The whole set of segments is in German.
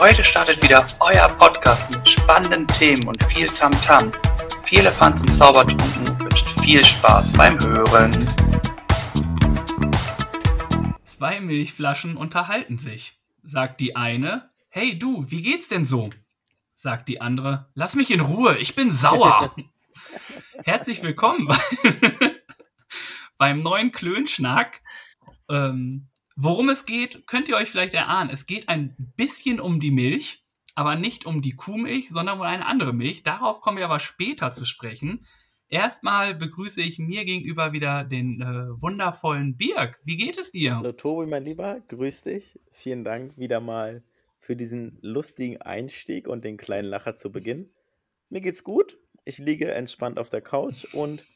Heute startet wieder euer Podcast mit spannenden Themen und viel Tamtam. -Tam. Viel Elefanz und Zaubertrunken wünscht viel Spaß beim Hören. Zwei Milchflaschen unterhalten sich. Sagt die eine, hey du, wie geht's denn so? Sagt die andere, lass mich in Ruhe, ich bin sauer. Herzlich willkommen beim neuen Klönschnack. Ähm, worum es geht, könnt ihr euch vielleicht erahnen. Es geht ein bisschen um die Milch, aber nicht um die Kuhmilch, sondern um eine andere Milch. Darauf kommen wir aber später zu sprechen. Erstmal begrüße ich mir gegenüber wieder den äh, wundervollen Birg. Wie geht es dir? Hallo Tobi, mein Lieber, grüß dich. Vielen Dank wieder mal für diesen lustigen Einstieg und den kleinen Lacher zu Beginn. Mir geht's gut. Ich liege entspannt auf der Couch und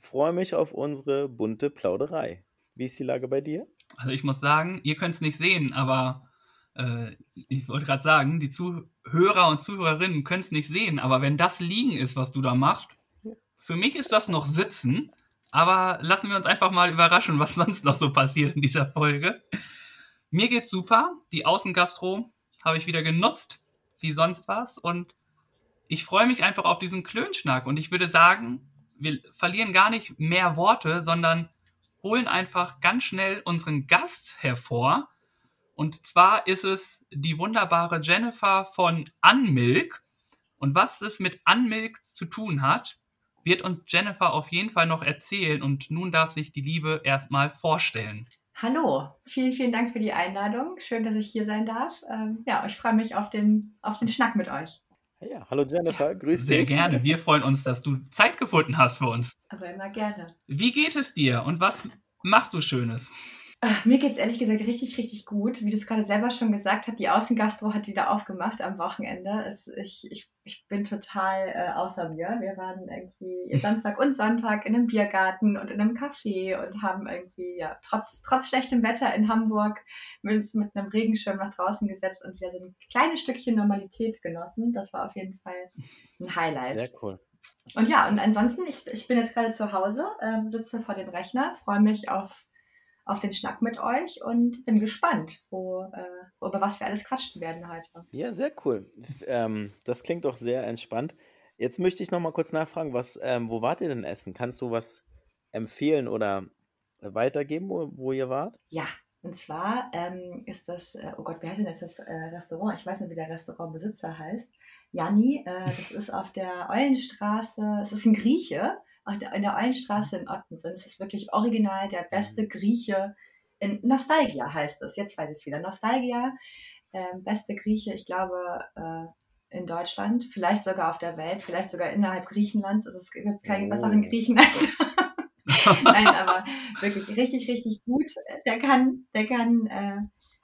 freue mich auf unsere bunte Plauderei. Wie ist die Lage bei dir? Also ich muss sagen, ihr könnt es nicht sehen, aber äh, ich wollte gerade sagen, die Zuhörer und Zuhörerinnen können es nicht sehen, aber wenn das Liegen ist, was du da machst, für mich ist das noch Sitzen, aber lassen wir uns einfach mal überraschen, was sonst noch so passiert in dieser Folge. Mir geht's super. Die Außengastro habe ich wieder genutzt, wie sonst was. Und ich freue mich einfach auf diesen Klönschnack. Und ich würde sagen, wir verlieren gar nicht mehr Worte, sondern holen einfach ganz schnell unseren Gast hervor. Und zwar ist es die wunderbare Jennifer von Unmilk. Und was es mit Unmilk zu tun hat, wird uns Jennifer auf jeden Fall noch erzählen. Und nun darf sich die Liebe erstmal vorstellen. Hallo, vielen, vielen Dank für die Einladung. Schön, dass ich hier sein darf. Ähm, ja, ich freue mich auf den, auf den Schnack mit euch. Ja, hallo Jennifer, grüß Sehr dich. Sehr gerne. Wir freuen uns, dass du Zeit gefunden hast für uns. Aber immer gerne. Wie geht es dir und was machst du Schönes? Mir geht es ehrlich gesagt richtig, richtig gut. Wie du es gerade selber schon gesagt hast, die Außengastro hat wieder aufgemacht am Wochenende. Es, ich, ich, ich bin total äh, außer mir. Wir waren irgendwie Samstag und Sonntag in einem Biergarten und in einem Café und haben irgendwie, ja, trotz, trotz schlechtem Wetter in Hamburg mit, mit einem Regenschirm nach draußen gesetzt und wieder so ein kleines Stückchen Normalität genossen. Das war auf jeden Fall ein Highlight. Sehr cool. Und ja, und ansonsten, ich, ich bin jetzt gerade zu Hause, äh, sitze vor dem Rechner, freue mich auf auf den Schnack mit euch und bin gespannt, wo, äh, über was wir alles quatschen werden heute. Ja, sehr cool. Ähm, das klingt doch sehr entspannt. Jetzt möchte ich noch mal kurz nachfragen, was, ähm, wo wart ihr denn essen? Kannst du was empfehlen oder weitergeben, wo, wo ihr wart? Ja, und zwar ähm, ist das, äh, oh Gott, wie heißt denn das, das äh, Restaurant? Ich weiß nicht, wie der Restaurantbesitzer heißt. Janni, äh, das ist auf der Eulenstraße, es ist ein Grieche, in der Eulenstraße in Ottensen. Es ist wirklich original der beste mhm. Grieche. In Nostalgia heißt es. Jetzt weiß ich es wieder. Nostalgia, äh, beste Grieche, ich glaube, äh, in Deutschland, vielleicht sogar auf der Welt, vielleicht sogar innerhalb Griechenlands. Es gibt keinen oh. besseren Griechen als. Nein, aber wirklich richtig, richtig gut. Der kann, der kann, äh,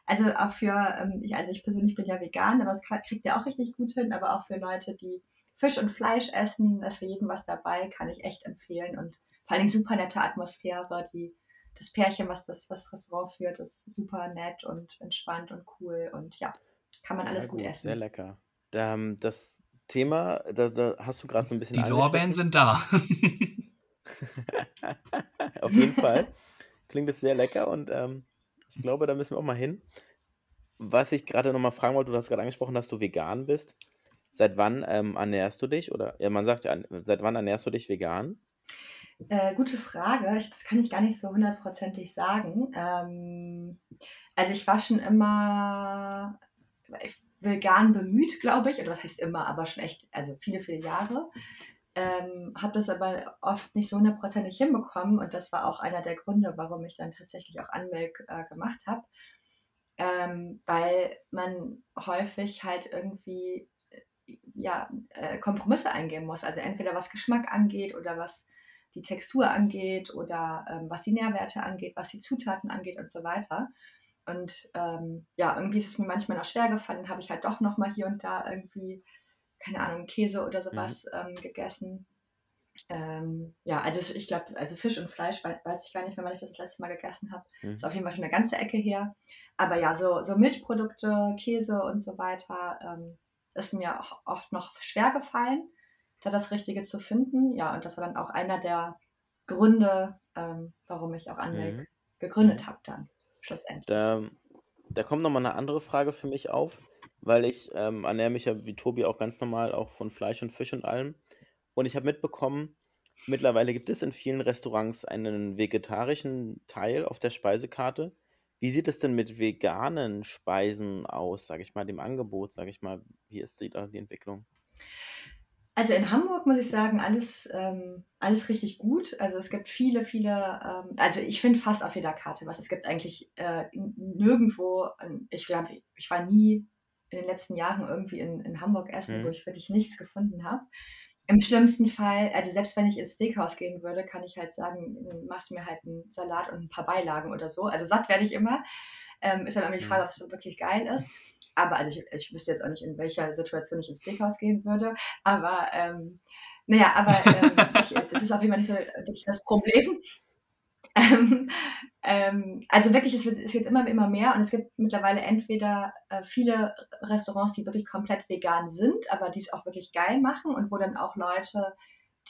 also auch für, ähm, ich, also ich persönlich bin ja vegan, aber das kriegt er auch richtig gut hin, aber auch für Leute, die Fisch und Fleisch essen, da ist für jeden was dabei, kann ich echt empfehlen. Und vor allem super nette Atmosphäre. Die, das Pärchen, was das, was das Restaurant führt, ist super nett und entspannt und cool. Und ja, kann man alles gut, gut, essen. Sehr lecker. Ähm, das Thema, da, da hast du gerade so ein bisschen. Die Lorbeeren sind da. Auf jeden Fall. Klingt es sehr lecker und ähm, ich glaube, da müssen wir auch mal hin. Was ich gerade noch mal fragen wollte, du hast gerade angesprochen, dass du vegan bist. Seit wann ähm, ernährst du dich? Oder ja, man sagt ja, seit wann ernährst du dich vegan? Äh, gute Frage. Ich, das kann ich gar nicht so hundertprozentig sagen. Ähm, also ich war schon immer vegan bemüht, glaube ich. Oder was heißt immer, aber schon echt, also viele, viele Jahre. Ähm, habe das aber oft nicht so hundertprozentig hinbekommen und das war auch einer der Gründe, warum ich dann tatsächlich auch Anmilk äh, gemacht habe. Ähm, weil man häufig halt irgendwie ja, äh, Kompromisse eingehen muss. Also entweder was Geschmack angeht oder was die Textur angeht oder ähm, was die Nährwerte angeht, was die Zutaten angeht und so weiter. Und ähm, ja, irgendwie ist es mir manchmal noch schwer gefallen, habe ich halt doch nochmal hier und da irgendwie, keine Ahnung, Käse oder sowas mhm. ähm, gegessen. Ähm, ja, also ich glaube, also Fisch und Fleisch weiß ich gar nicht mehr, wann ich das das letzte Mal gegessen habe. Mhm. Ist auf jeden Fall schon eine ganze Ecke her. Aber ja, so, so Milchprodukte, Käse und so weiter, ähm, ist mir auch oft noch schwer gefallen, da das Richtige zu finden. Ja, und das war dann auch einer der Gründe, ähm, warum ich auch Anmelk mhm. gegründet habe dann schlussendlich. Da, da kommt nochmal eine andere Frage für mich auf. weil ich ähm, ernähre mich ja wie Tobi auch ganz normal auch von Fleisch und Fisch und allem. Und ich habe mitbekommen, mittlerweile gibt es in vielen Restaurants einen vegetarischen Teil auf der Speisekarte. Wie sieht es denn mit veganen Speisen aus, sage ich mal, dem Angebot, sage ich mal? Wie ist die, da die Entwicklung? Also in Hamburg muss ich sagen, alles, ähm, alles richtig gut. Also es gibt viele, viele, ähm, also ich finde fast auf jeder Karte was. Es gibt eigentlich äh, nirgendwo, ähm, ich glaube, ich war nie in den letzten Jahren irgendwie in, in Hamburg essen, mhm. wo ich wirklich nichts gefunden habe. Im schlimmsten Fall, also selbst wenn ich ins Steakhouse gehen würde, kann ich halt sagen, machst du mir halt einen Salat und ein paar Beilagen oder so. Also satt werde ich immer. Ähm, ist halt immer die Frage, ob es so wirklich geil ist. Aber also ich, ich wüsste jetzt auch nicht, in welcher Situation ich ins Steakhouse gehen würde. Aber ähm, naja, aber ähm, ich, das ist auf jeden Fall nicht so wirklich das Problem. Ähm, ähm, also wirklich, es wird, es wird immer, immer mehr und es gibt mittlerweile entweder äh, viele Restaurants, die wirklich komplett vegan sind, aber die es auch wirklich geil machen und wo dann auch Leute,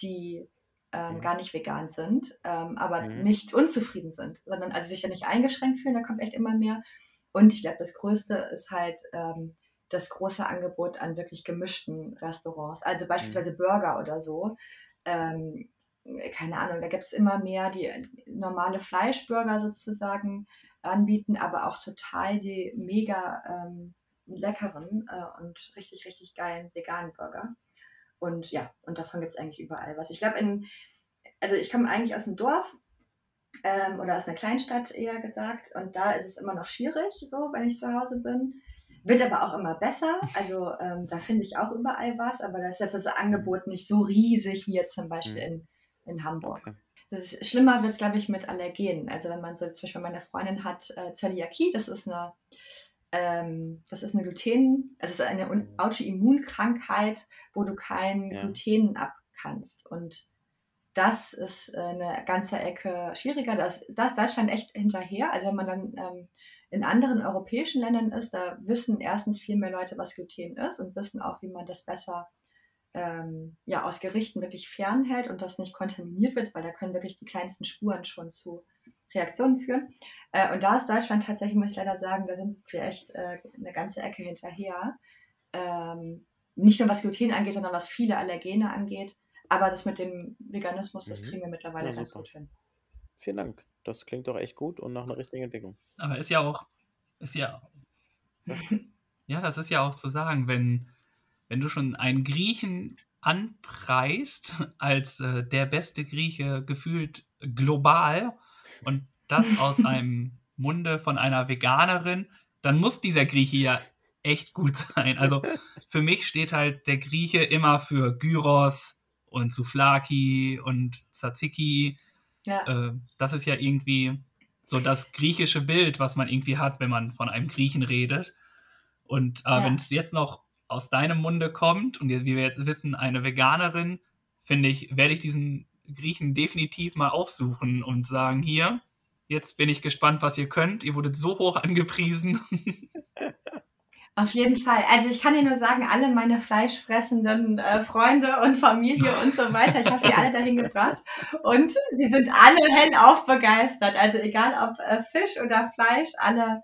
die ähm, mhm. gar nicht vegan sind, ähm, aber mhm. nicht unzufrieden sind, sondern also sich ja nicht eingeschränkt fühlen, da kommt echt immer mehr. Und ich glaube, das Größte ist halt ähm, das große Angebot an wirklich gemischten Restaurants. Also beispielsweise mhm. Burger oder so. Ähm, keine Ahnung, da gibt es immer mehr, die normale Fleischburger sozusagen anbieten, aber auch total die mega ähm, leckeren äh, und richtig, richtig geilen veganen Burger. Und ja, und davon gibt es eigentlich überall was. Ich glaube, in, also ich komme eigentlich aus dem Dorf ähm, oder aus einer Kleinstadt eher gesagt. Und da ist es immer noch schwierig, so, wenn ich zu Hause bin. Wird aber auch immer besser. Also ähm, da finde ich auch überall was, aber da ist jetzt das Angebot nicht so riesig wie jetzt zum Beispiel in, in Hamburg. Okay. Ist, schlimmer wird es, glaube ich, mit Allergenen. Also wenn man so, zum Beispiel meine Freundin hat äh, Zöliakie, das ist eine, ähm, das ist eine Gluten, also es ist eine mhm. Autoimmunkrankheit, wo du kein ja. Gluten ab kannst. Und das ist äh, eine ganze Ecke schwieriger. Da ist, da ist Deutschland echt hinterher. Also wenn man dann ähm, in anderen europäischen Ländern ist, da wissen erstens viel mehr Leute, was Gluten ist und wissen auch, wie man das besser ähm, ja, aus Gerichten wirklich fernhält und das nicht kontaminiert wird, weil da können wirklich die kleinsten Spuren schon zu Reaktionen führen. Äh, und da ist Deutschland tatsächlich, muss ich leider sagen, da sind wir echt äh, eine ganze Ecke hinterher. Ähm, nicht nur was Gluten angeht, sondern was viele Allergene angeht. Aber das mit dem Veganismus, das mhm. kriegen wir mittlerweile ja, ganz gut hin. Vielen Dank. Das klingt doch echt gut und nach einer richtigen Entwicklung. Aber ist ja auch, ist ja, ja, das ist ja auch zu sagen, wenn, wenn du schon einen Griechen anpreist als äh, der beste Grieche gefühlt global und das aus einem Munde von einer Veganerin, dann muss dieser Grieche ja echt gut sein. Also für mich steht halt der Grieche immer für Gyros, und Souflaki und Tzatziki. Ja. Äh, das ist ja irgendwie so das griechische Bild, was man irgendwie hat, wenn man von einem Griechen redet. Und äh, ja. wenn es jetzt noch aus deinem Munde kommt und wie wir jetzt wissen, eine Veganerin, finde ich, werde ich diesen Griechen definitiv mal aufsuchen und sagen, hier, jetzt bin ich gespannt, was ihr könnt. Ihr wurdet so hoch angepriesen. Auf jeden Fall. Also ich kann dir nur sagen, alle meine fleischfressenden äh, Freunde und Familie und so weiter, ich habe sie alle dahin gebracht und sie sind alle hellauf begeistert. Also egal ob äh, Fisch oder Fleisch, alle,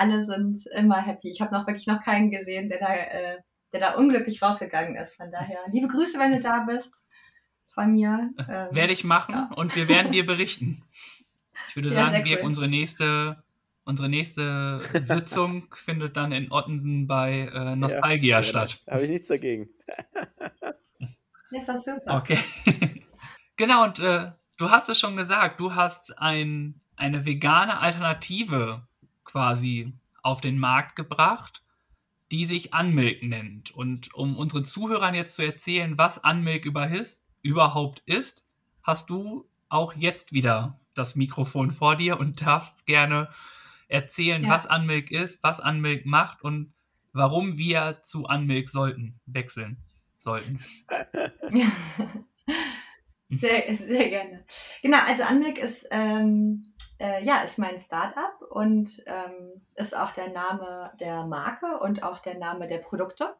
alle sind immer happy. Ich habe noch wirklich noch keinen gesehen, der da, äh, der da unglücklich rausgegangen ist. Von daher, liebe Grüße, wenn du da bist von mir. Ähm, Werde ich machen ja. und wir werden dir berichten. Ich würde ja, sagen, wir cool. unsere nächste Unsere nächste Sitzung findet dann in Ottensen bei äh, Nostalgia ja, statt. Habe ich nichts dagegen. ist das super. Okay. genau, und äh, du hast es schon gesagt, du hast ein, eine vegane Alternative quasi auf den Markt gebracht, die sich Unmilk nennt. Und um unseren Zuhörern jetzt zu erzählen, was Unmilk überhaupt ist, hast du auch jetzt wieder das Mikrofon vor dir und darfst gerne erzählen, ja. was Unmilk ist, was Unmilk macht und warum wir zu Unmilk sollten, wechseln sollten. sehr, sehr gerne. Genau, also Unmilk ist, ähm, äh, ja, ist mein Startup und ähm, ist auch der Name der Marke und auch der Name der Produkte.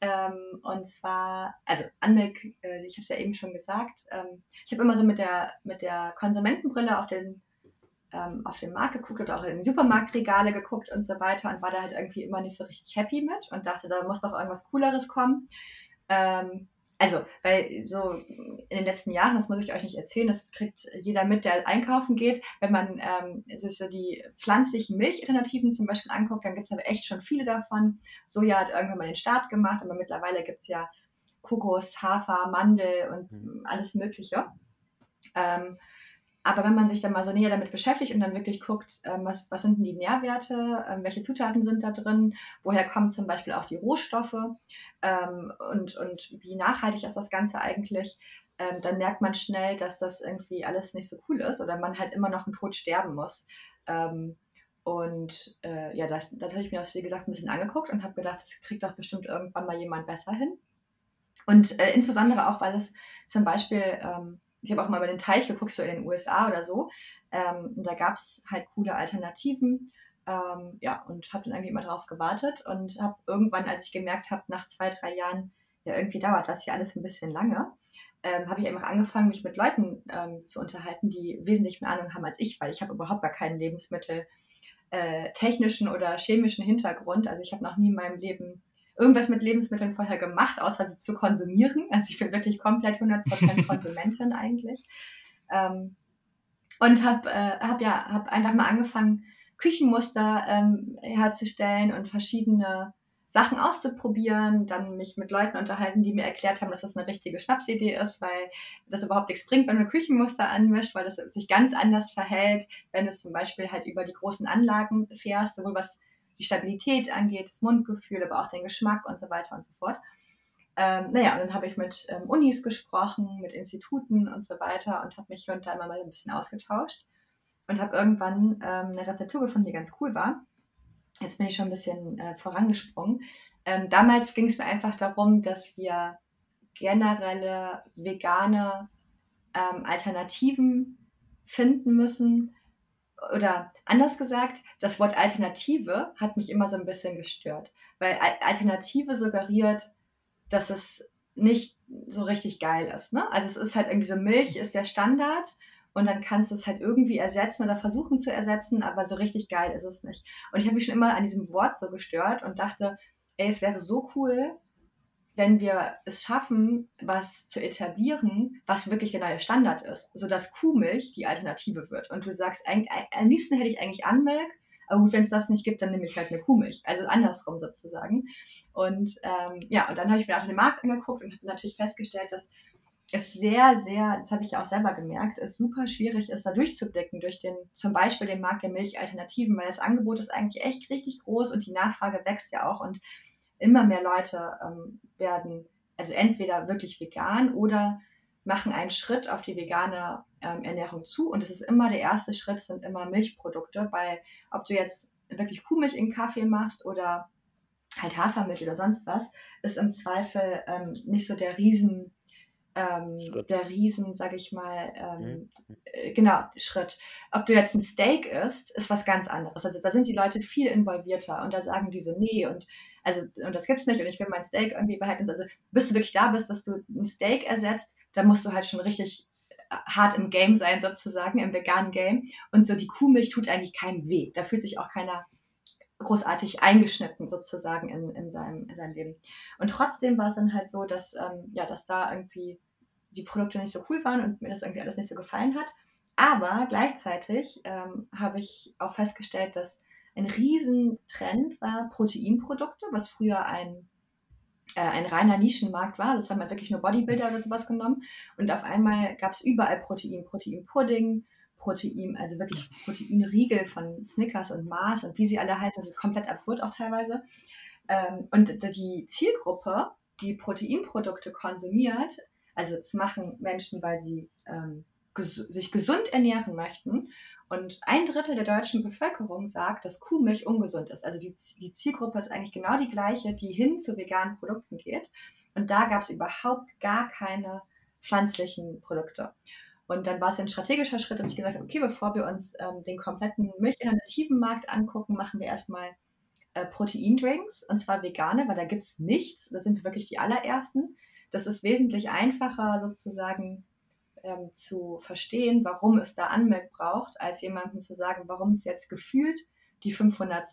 Ähm, und zwar, also Unmilk, äh, ich habe es ja eben schon gesagt, ähm, ich habe immer so mit der, mit der Konsumentenbrille auf den ähm, auf den Markt geguckt oder auch in Supermarktregale geguckt und so weiter und war da halt irgendwie immer nicht so richtig happy mit und dachte, da muss doch irgendwas Cooleres kommen. Ähm, also, weil so in den letzten Jahren, das muss ich euch nicht erzählen, das kriegt jeder mit, der einkaufen geht. Wenn man ähm, sich so die pflanzlichen Milchalternativen zum Beispiel anguckt, dann gibt es aber echt schon viele davon. Soja hat irgendwann mal den Start gemacht, aber mittlerweile gibt es ja Kokos, Hafer, Mandel und mhm. alles Mögliche. Ähm, aber wenn man sich dann mal so näher damit beschäftigt und dann wirklich guckt, ähm, was, was sind denn die Nährwerte, ähm, welche Zutaten sind da drin, woher kommen zum Beispiel auch die Rohstoffe ähm, und, und wie nachhaltig ist das Ganze eigentlich, ähm, dann merkt man schnell, dass das irgendwie alles nicht so cool ist oder man halt immer noch einen Tod sterben muss. Ähm, und äh, ja, das, das habe ich mir auch, wie gesagt, ein bisschen angeguckt und habe gedacht, das kriegt doch bestimmt irgendwann mal jemand besser hin. Und äh, insbesondere auch, weil es zum Beispiel ähm, ich habe auch mal über den Teich geguckt, so in den USA oder so. Ähm, und da gab es halt coole Alternativen. Ähm, ja, und habe dann irgendwie immer drauf gewartet und habe irgendwann, als ich gemerkt habe, nach zwei, drei Jahren, ja, irgendwie dauert das hier alles ein bisschen lange, ähm, habe ich einfach angefangen, mich mit Leuten ähm, zu unterhalten, die wesentlich mehr Ahnung haben als ich, weil ich habe überhaupt gar keinen Lebensmittel äh, technischen oder chemischen Hintergrund. Also ich habe noch nie in meinem Leben irgendwas mit Lebensmitteln vorher gemacht, außer sie zu konsumieren. Also ich bin wirklich komplett 100% Konsumentin eigentlich. Ähm, und habe äh, hab ja hab einfach mal angefangen, Küchenmuster ähm, herzustellen und verschiedene Sachen auszuprobieren, dann mich mit Leuten unterhalten, die mir erklärt haben, dass das eine richtige Schnapsidee ist, weil das überhaupt nichts bringt, wenn man Küchenmuster anmischt, weil das sich ganz anders verhält, wenn du zum Beispiel halt über die großen Anlagen fährst, sowohl was die Stabilität angeht, das Mundgefühl, aber auch den Geschmack und so weiter und so fort. Ähm, naja, und dann habe ich mit ähm, Unis gesprochen, mit Instituten und so weiter und habe mich hier und da immer mal ein bisschen ausgetauscht und habe irgendwann ähm, eine Rezeptur gefunden, die ganz cool war. Jetzt bin ich schon ein bisschen äh, vorangesprungen. Ähm, damals ging es mir einfach darum, dass wir generelle vegane ähm, Alternativen finden müssen, oder anders gesagt, das Wort Alternative hat mich immer so ein bisschen gestört, weil Alternative suggeriert, dass es nicht so richtig geil ist. Ne? Also es ist halt irgendwie so, Milch ist der Standard und dann kannst du es halt irgendwie ersetzen oder versuchen zu ersetzen, aber so richtig geil ist es nicht. Und ich habe mich schon immer an diesem Wort so gestört und dachte, ey, es wäre so cool, wenn wir es schaffen, was zu etablieren, was wirklich der neue Standard ist, sodass Kuhmilch die Alternative wird. Und du sagst, am liebsten hätte ich eigentlich Anmilk, aber gut, wenn es das nicht gibt, dann nehme ich halt eine Kuhmilch. Also andersrum sozusagen. Und ähm, ja, und dann habe ich mir auch den Markt angeguckt und habe natürlich festgestellt, dass es sehr, sehr, das habe ich ja auch selber gemerkt, es super schwierig ist, da durchzublicken durch den, zum Beispiel den Markt der Milchalternativen, weil das Angebot ist eigentlich echt richtig groß und die Nachfrage wächst ja auch und immer mehr Leute ähm, werden also entweder wirklich vegan oder machen einen Schritt auf die vegane ähm, Ernährung zu. Und es ist immer der erste Schritt, sind immer Milchprodukte, weil ob du jetzt wirklich Kuhmilch in Kaffee machst oder halt Hafermilch oder sonst was, ist im Zweifel ähm, nicht so der Riesen, ähm, der Riesen, sag ich mal, ähm, mhm. äh, genau, Schritt. Ob du jetzt ein Steak isst, ist was ganz anderes. Also da sind die Leute viel involvierter und da sagen die so, nee, und also, und das gibt's nicht und ich will mein Steak irgendwie behalten. Also, bis du wirklich da bist, dass du ein Steak ersetzt, da musst du halt schon richtig äh, hart im Game sein, sozusagen, im veganen Game. Und so die Kuhmilch tut eigentlich keinem weh. Da fühlt sich auch keiner großartig eingeschnitten sozusagen in, in, seinem, in seinem Leben. Und trotzdem war es dann halt so, dass, ähm, ja, dass da irgendwie die Produkte nicht so cool waren und mir das irgendwie alles nicht so gefallen hat. Aber gleichzeitig ähm, habe ich auch festgestellt, dass ein Riesentrend war Proteinprodukte, was früher ein, äh, ein reiner Nischenmarkt war. Das haben wir wirklich nur Bodybuilder oder sowas genommen. Und auf einmal gab es überall Protein, Proteinpudding, Protein, also wirklich Proteinriegel von Snickers und Mars und wie sie alle heißen, also komplett absurd auch teilweise. Ähm, und die Zielgruppe, die Proteinprodukte konsumiert, also das machen Menschen, weil sie ähm, ges sich gesund ernähren möchten und ein Drittel der deutschen Bevölkerung sagt, dass Kuhmilch ungesund ist. Also die, die Zielgruppe ist eigentlich genau die gleiche, die hin zu veganen Produkten geht. Und da gab es überhaupt gar keine pflanzlichen Produkte. Und dann war es ein strategischer Schritt, dass ich gesagt habe, okay, bevor wir uns ähm, den kompletten milchalternativen Markt angucken, machen wir erstmal äh, Proteindrinks, und zwar vegane, weil da gibt es nichts. Da sind wir wirklich die allerersten. Das ist wesentlich einfacher sozusagen ähm, zu verstehen, warum es da Anmelk braucht, als jemandem zu sagen, warum es jetzt gefühlt die 500.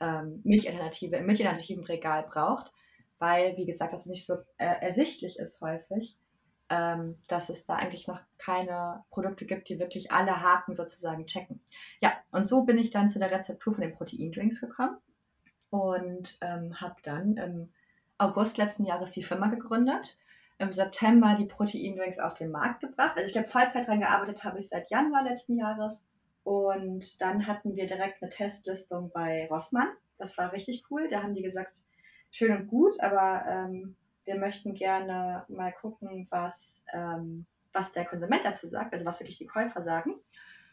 Ähm, Milchalternative im milchalternativen Regal braucht, weil, wie gesagt, das nicht so äh, ersichtlich ist häufig, ähm, dass es da eigentlich noch keine Produkte gibt, die wirklich alle Haken sozusagen checken. Ja, und so bin ich dann zu der Rezeptur von den Proteindrinks gekommen und ähm, habe dann im August letzten Jahres die Firma gegründet im September die Proteindrinks auf den Markt gebracht. Also ich habe Vollzeit dran gearbeitet, habe ich seit Januar letzten Jahres. Und dann hatten wir direkt eine Testlistung bei Rossmann. Das war richtig cool. Da haben die gesagt, schön und gut, aber ähm, wir möchten gerne mal gucken, was, ähm, was der Konsument dazu sagt, also was wirklich die Käufer sagen.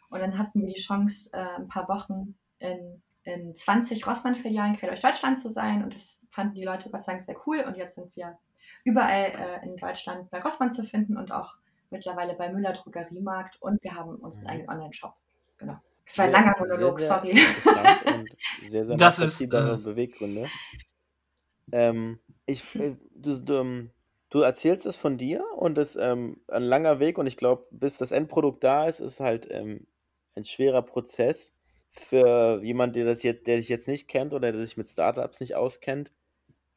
Und dann hatten wir die Chance, äh, ein paar Wochen in, in 20 Rossmann-Filialen quer durch Deutschland zu sein. Und das fanden die Leute Gott sei Dank sehr cool. Und jetzt sind wir überall äh, in Deutschland bei Rossmann zu finden und auch mittlerweile bei Müller Drogeriemarkt und wir haben unseren mhm. eigenen Online-Shop. Genau. Das war ein langer Monolog, sehr, sorry. Sehr und sehr, sehr das ist, äh... Beweggründe. Ähm, ich, äh, du, du, ähm, du, erzählst es von dir und es ist ähm, ein langer Weg und ich glaube, bis das Endprodukt da ist, ist halt ähm, ein schwerer Prozess für jemanden, der, das jetzt, der dich jetzt nicht kennt oder der sich mit Startups nicht auskennt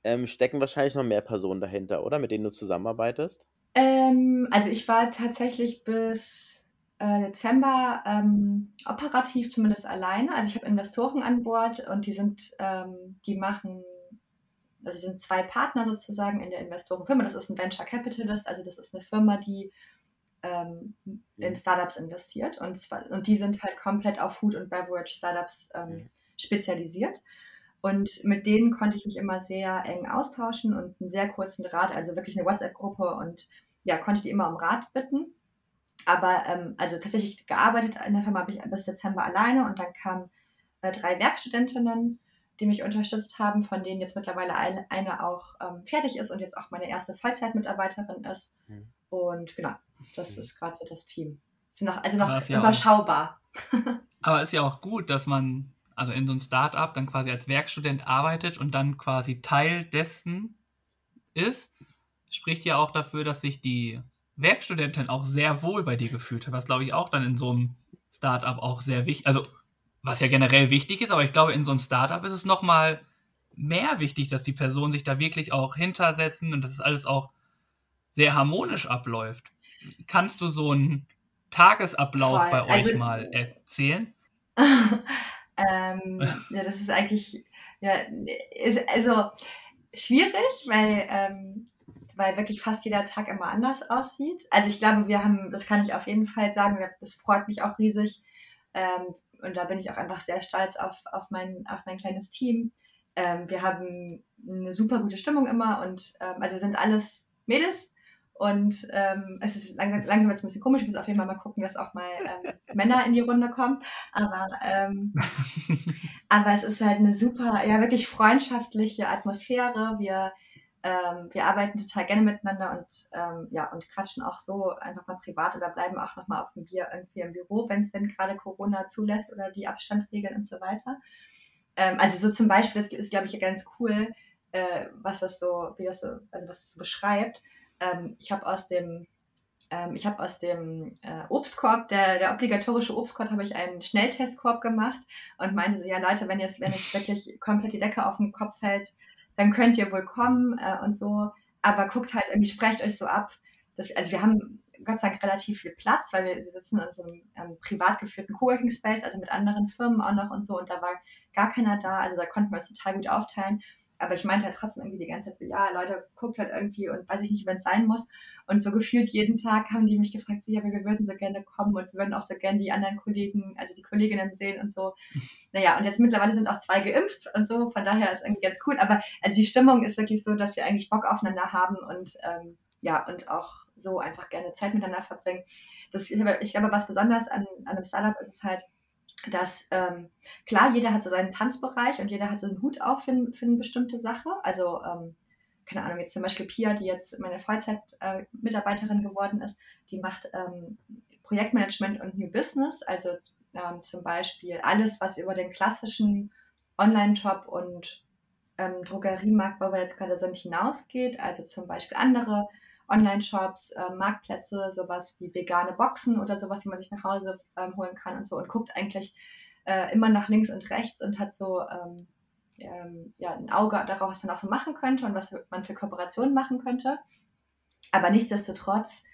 ähm, stecken wahrscheinlich noch mehr Personen dahinter, oder? Mit denen du zusammenarbeitest? Ähm, also ich war tatsächlich bis äh, Dezember ähm, operativ zumindest alleine. Also ich habe Investoren an Bord und die sind, ähm, die machen, also sind zwei Partner sozusagen in der Investorenfirma. Das ist ein Venture Capitalist, also das ist eine Firma, die ähm, in Startups investiert und, zwar, und die sind halt komplett auf Food und Beverage Startups ähm, spezialisiert. Und mit denen konnte ich mich immer sehr eng austauschen und einen sehr kurzen Rat, also wirklich eine WhatsApp-Gruppe und ja, konnte die immer um Rat bitten. Aber ähm, also tatsächlich gearbeitet in der Firma habe ich bis Dezember alleine und dann kamen äh, drei Werkstudentinnen, die mich unterstützt haben, von denen jetzt mittlerweile eine, eine auch ähm, fertig ist und jetzt auch meine erste Vollzeitmitarbeiterin ist. Mhm. Und genau, das mhm. ist gerade so das Team. Sind noch, also noch überschaubar. Ja auch, aber ist ja auch gut, dass man also in so einem Startup dann quasi als Werkstudent arbeitet und dann quasi Teil dessen ist, spricht ja auch dafür, dass sich die Werkstudentin auch sehr wohl bei dir gefühlt hat, was glaube ich auch dann in so einem Startup auch sehr wichtig, also was ja generell wichtig ist, aber ich glaube in so einem Startup ist es nochmal mehr wichtig, dass die Personen sich da wirklich auch hintersetzen und dass es alles auch sehr harmonisch abläuft. Kannst du so einen Tagesablauf Voll. bei euch also, mal erzählen? Ähm, ja, das ist eigentlich, ja, ist also schwierig, weil, ähm, weil wirklich fast jeder Tag immer anders aussieht. Also ich glaube, wir haben, das kann ich auf jeden Fall sagen, das freut mich auch riesig. Ähm, und da bin ich auch einfach sehr stolz auf, auf, mein, auf mein kleines Team. Ähm, wir haben eine super gute Stimmung immer und ähm, also wir sind alles Mädels und ähm, es ist langsam, langsam jetzt ein bisschen komisch. Ich muss auf jeden Fall mal gucken, dass auch mal ähm, Männer in die Runde kommen. Aber, ähm, aber es ist halt eine super, ja, wirklich freundschaftliche Atmosphäre. Wir, ähm, wir arbeiten total gerne miteinander und, ähm, ja, und quatschen auch so einfach mal privat oder bleiben auch nochmal auf dem Bier irgendwie im Büro, wenn es denn gerade Corona zulässt oder die Abstandregeln und so weiter. Ähm, also so zum Beispiel, das ist, glaube ich, ganz cool, äh, was das so, wie das so, also was das so beschreibt ähm, ich habe aus dem ähm, ich habe aus dem äh, Obstkorb, der, der obligatorische Obstkorb, habe ich einen Schnelltestkorb gemacht und meinte so, ja Leute, wenn jetzt, wenn jetzt wirklich komplett die Decke auf den Kopf fällt, dann könnt ihr wohl kommen äh, und so. Aber guckt halt irgendwie, sprecht euch so ab. Dass, also wir haben Gott sei Dank relativ viel Platz, weil wir, wir sitzen in so einem ähm, privat geführten Coworking Space, also mit anderen Firmen auch noch und so. Und da war gar keiner da. Also da konnten wir uns total gut aufteilen aber ich meinte halt trotzdem irgendwie die ganze Zeit so, ja, Leute, guckt halt irgendwie und weiß ich nicht, wenn es sein muss. Und so gefühlt jeden Tag haben die mich gefragt, so, ja, wir würden so gerne kommen und wir würden auch so gerne die anderen Kollegen, also die Kolleginnen sehen und so. Naja, und jetzt mittlerweile sind auch zwei geimpft und so, von daher ist irgendwie ganz cool. Aber also die Stimmung ist wirklich so, dass wir eigentlich Bock aufeinander haben und ähm, ja, und auch so einfach gerne Zeit miteinander verbringen. Das, ich glaube, was besonders an, an einem Startup ist, ist halt, dass ähm, klar, jeder hat so seinen Tanzbereich und jeder hat so einen Hut auf für, für eine bestimmte Sache. Also, ähm, keine Ahnung, jetzt zum Beispiel Pia, die jetzt meine Vollzeit-Mitarbeiterin äh, geworden ist, die macht ähm, Projektmanagement und New Business, also ähm, zum Beispiel alles, was über den klassischen Online-Shop und ähm, Drogeriemarkt, wo wir jetzt gerade sind, hinausgeht, also zum Beispiel andere Online-Shops, äh, Marktplätze, sowas wie vegane Boxen oder sowas, die man sich nach Hause ähm, holen kann und so und guckt eigentlich äh, immer nach links und rechts und hat so ähm, ähm, ja, ein Auge darauf, was man auch so machen könnte und was man für Kooperationen machen könnte. Aber nichtsdestotrotz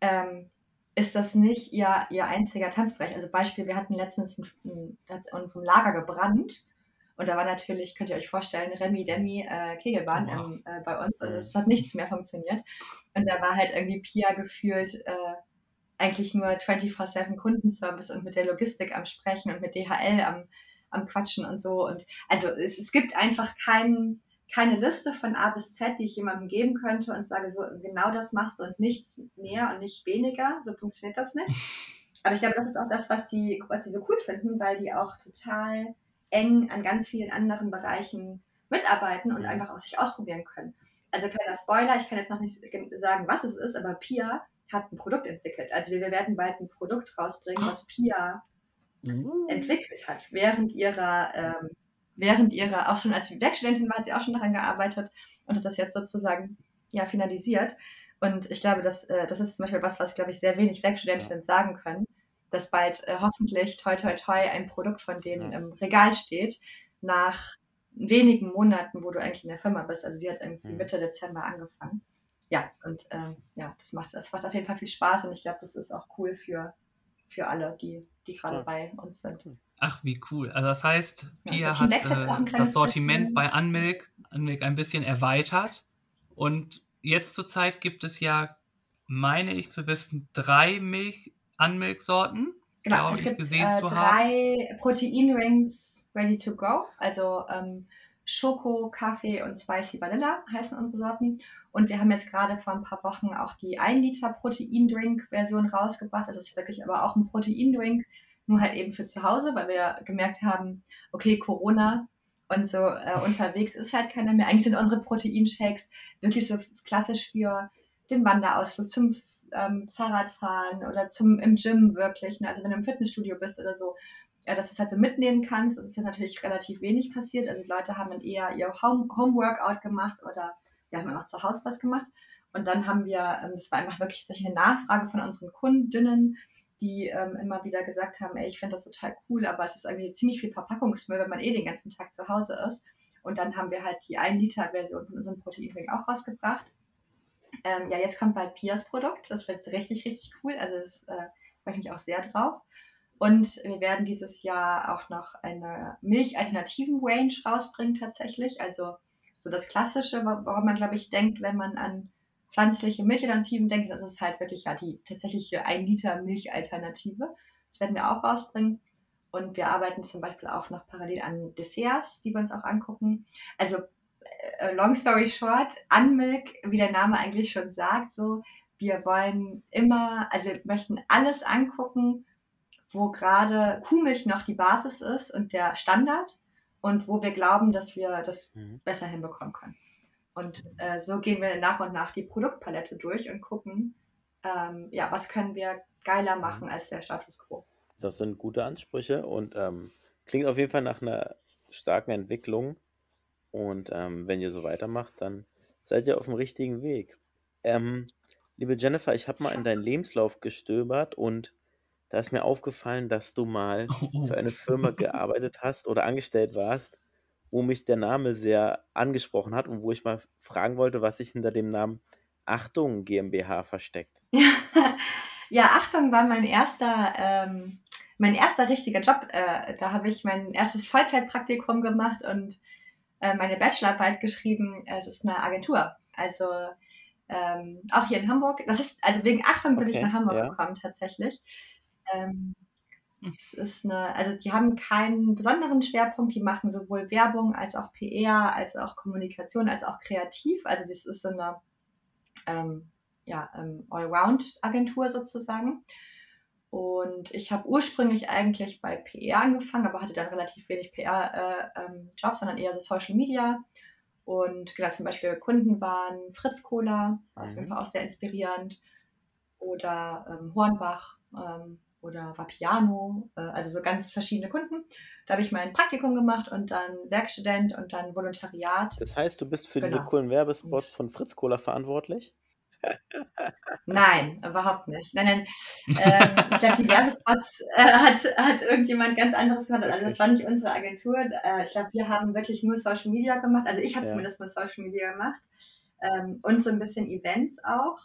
ähm, ist das nicht ihr, ihr einziger Tanzbereich. Also Beispiel, wir hatten letztens in, in, in unserem Lager gebrannt und da war natürlich, könnt ihr euch vorstellen, Remi Demi äh, Kegelbahn wow. ähm, äh, bei uns und es hat nichts mehr funktioniert. Und da war halt irgendwie Pia gefühlt äh, eigentlich nur 24-7 Kundenservice und mit der Logistik am Sprechen und mit DHL am, am Quatschen und so. Und also es, es gibt einfach keinen keine Liste von A bis Z, die ich jemandem geben könnte und sage, so genau das machst du und nichts mehr und nicht weniger. So funktioniert das nicht. Aber ich glaube, das ist auch das, was die, was die so cool finden, weil die auch total eng an ganz vielen anderen Bereichen mitarbeiten und einfach auch sich ausprobieren können. Also kleiner Spoiler, ich kann jetzt noch nicht sagen, was es ist, aber Pia hat ein Produkt entwickelt. Also wir werden bald ein Produkt rausbringen, was Pia mhm. entwickelt hat, während ihrer ähm, während ihrer, auch schon als Werkstudentin war, hat sie auch schon daran gearbeitet und hat das jetzt sozusagen ja, finalisiert. Und ich glaube, das, äh, das ist zum Beispiel was, was, glaube ich, sehr wenig Werkstudentinnen ja. sagen können, dass bald äh, hoffentlich toi toi toi ein Produkt von denen ja. im Regal steht, nach wenigen Monaten, wo du eigentlich in der Firma bist. Also sie hat irgendwie mhm. Mitte Dezember angefangen. Ja, und ähm, ja, das macht, das macht auf jeden Fall viel Spaß und ich glaube, das ist auch cool für, für alle, die, die gerade bei uns sind. Ach, wie cool. Also das heißt, Pia ja, hat äh, das Sortiment bisschen. bei Unmilk, Unmilk ein bisschen erweitert. Und jetzt zurzeit gibt es ja, meine ich zu wissen, drei Milch Unmilk-Sorten. Genau, es gibt äh, drei Protein-Rings ready to go. Also ähm, Schoko, Kaffee und Spicy Vanilla heißen unsere Sorten. Und wir haben jetzt gerade vor ein paar Wochen auch die 1 Liter Protein-Drink-Version rausgebracht. Das ist wirklich aber auch ein Protein-Drink nur halt eben für zu Hause, weil wir gemerkt haben, okay, Corona und so äh, unterwegs ist halt keiner mehr. Eigentlich sind unsere Proteinshakes wirklich so klassisch für den Wanderausflug, zum ähm, Fahrradfahren oder zum im Gym wirklich. Ne? Also wenn du im Fitnessstudio bist oder so, äh, dass du es halt so mitnehmen kannst. Das ist ja natürlich relativ wenig passiert. Also die Leute haben dann eher ihr Home, Home Workout gemacht oder wir haben auch zu Hause was gemacht. Und dann haben wir, ähm, das war einfach wirklich eine Nachfrage von unseren Kundinnen, die ähm, immer wieder gesagt haben, ey, ich finde das total cool, aber es ist irgendwie ziemlich viel Verpackungsmüll, wenn man eh den ganzen Tag zu Hause ist. Und dann haben wir halt die 1-Liter-Version von unserem Proteinring auch rausgebracht. Ähm, ja, jetzt kommt bald Pias Produkt. Das wird richtig, richtig cool. Also das äh, freue ich mich auch sehr drauf. Und wir werden dieses Jahr auch noch eine Milch-Alternativen-Range rausbringen tatsächlich. Also so das Klassische, woran man, glaube ich, denkt, wenn man an pflanzliche Milchalternativen denken, das ist halt wirklich ja die tatsächliche 1 Liter Milchalternative. Das werden wir auch rausbringen. Und wir arbeiten zum Beispiel auch noch parallel an Desserts, die wir uns auch angucken. Also, long story short, Unmilk, wie der Name eigentlich schon sagt, so, wir wollen immer, also wir möchten alles angucken, wo gerade Kuhmilch noch die Basis ist und der Standard und wo wir glauben, dass wir das mhm. besser hinbekommen können. Und äh, so gehen wir nach und nach die Produktpalette durch und gucken, ähm, ja, was können wir geiler machen als der Status quo. Das sind gute Ansprüche und ähm, klingt auf jeden Fall nach einer starken Entwicklung. Und ähm, wenn ihr so weitermacht, dann seid ihr auf dem richtigen Weg. Ähm, liebe Jennifer, ich habe mal in deinen Lebenslauf gestöbert und da ist mir aufgefallen, dass du mal für eine Firma gearbeitet hast oder angestellt warst, wo mich der Name sehr angesprochen hat und wo ich mal fragen wollte, was sich hinter dem Namen Achtung GmbH versteckt. ja, Achtung war mein erster, ähm, mein erster richtiger Job. Äh, da habe ich mein erstes Vollzeitpraktikum gemacht und äh, meine Bachelorarbeit geschrieben. Es ist eine Agentur. Also ähm, auch hier in Hamburg. Das ist, also wegen Achtung bin okay, ich nach Hamburg ja. gekommen tatsächlich. Ähm, es ist eine, also die haben keinen besonderen Schwerpunkt, die machen sowohl Werbung als auch PR, als auch Kommunikation, als auch kreativ. Also das ist so eine ähm, ja, ähm, Allround-Agentur sozusagen. Und ich habe ursprünglich eigentlich bei PR angefangen, aber hatte dann relativ wenig PR-Jobs, äh, ähm, sondern eher so Social Media. Und genau, zum Beispiel Kunden waren Fritz Kohler, mhm. auf jeden mhm. Fall auch sehr inspirierend, oder ähm, Hornbach, ähm, oder Vapiano, äh, also so ganz verschiedene Kunden. Da habe ich mein Praktikum gemacht und dann Werkstudent und dann Volontariat. Das heißt, du bist für genau. diese coolen Werbespots von Fritz Kohler verantwortlich? Nein, überhaupt nicht. Nein, nein. Ähm, ich glaube, die Werbespots äh, hat, hat irgendjemand ganz anderes gemacht. Also das war nicht unsere Agentur. Äh, ich glaube, wir haben wirklich nur Social Media gemacht. Also ich habe ja. zumindest nur Social Media gemacht. Ähm, und so ein bisschen Events auch.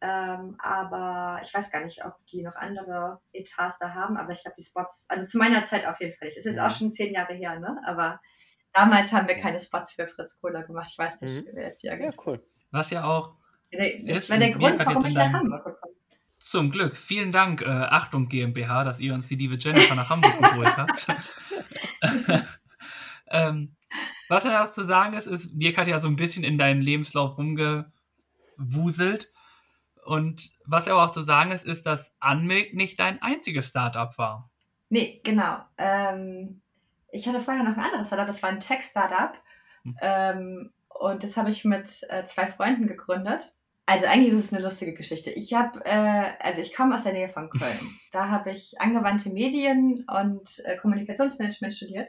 Ähm, aber ich weiß gar nicht, ob die noch andere Etats da haben. Aber ich glaube, die Spots, also zu meiner Zeit auf jeden Fall. Es ist jetzt ja. auch schon zehn Jahre her, ne? Aber damals haben wir keine Spots für Fritz Kohler gemacht. Ich weiß nicht, mhm. wer jetzt hier Ja, cool. Was ja auch. Das war der Grund, warum ich nach Hamburg gekommen bin. Zum Glück. Vielen Dank, äh, Achtung GmbH, dass ihr uns die liebe Jennifer nach Hamburg geholt habt. ähm, was ja auch zu sagen ist, ist, Dirk hat ja so ein bisschen in deinem Lebenslauf rumgewuselt. Und was aber auch zu sagen ist, ist, dass Unmilk nicht dein einziges Startup war. Nee, genau. Ähm, ich hatte vorher noch ein anderes Startup, das war ein Tech-Startup. Hm. Ähm, und das habe ich mit äh, zwei Freunden gegründet. Also eigentlich ist es eine lustige Geschichte. Ich habe, äh, also ich komme aus der Nähe von Köln. Da habe ich angewandte Medien und äh, Kommunikationsmanagement studiert.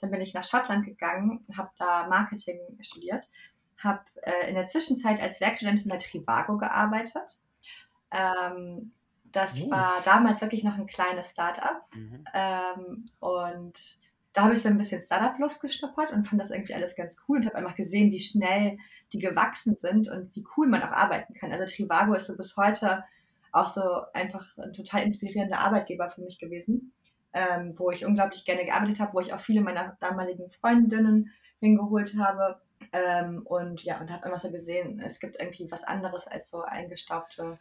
Dann bin ich nach Schottland gegangen, habe da Marketing studiert habe äh, in der Zwischenzeit als Werkstudentin bei Trivago gearbeitet. Ähm, das oh. war damals wirklich noch ein kleines Startup. Mhm. Ähm, und da habe ich so ein bisschen Startup-Luft geschnuppert und fand das irgendwie alles ganz cool und habe einfach gesehen, wie schnell die gewachsen sind und wie cool man auch arbeiten kann. Also Trivago ist so bis heute auch so einfach ein total inspirierender Arbeitgeber für mich gewesen, ähm, wo ich unglaublich gerne gearbeitet habe, wo ich auch viele meiner damaligen Freundinnen hingeholt habe ähm, und ja, und habe immer so gesehen, es gibt irgendwie was anderes als so eingestaubte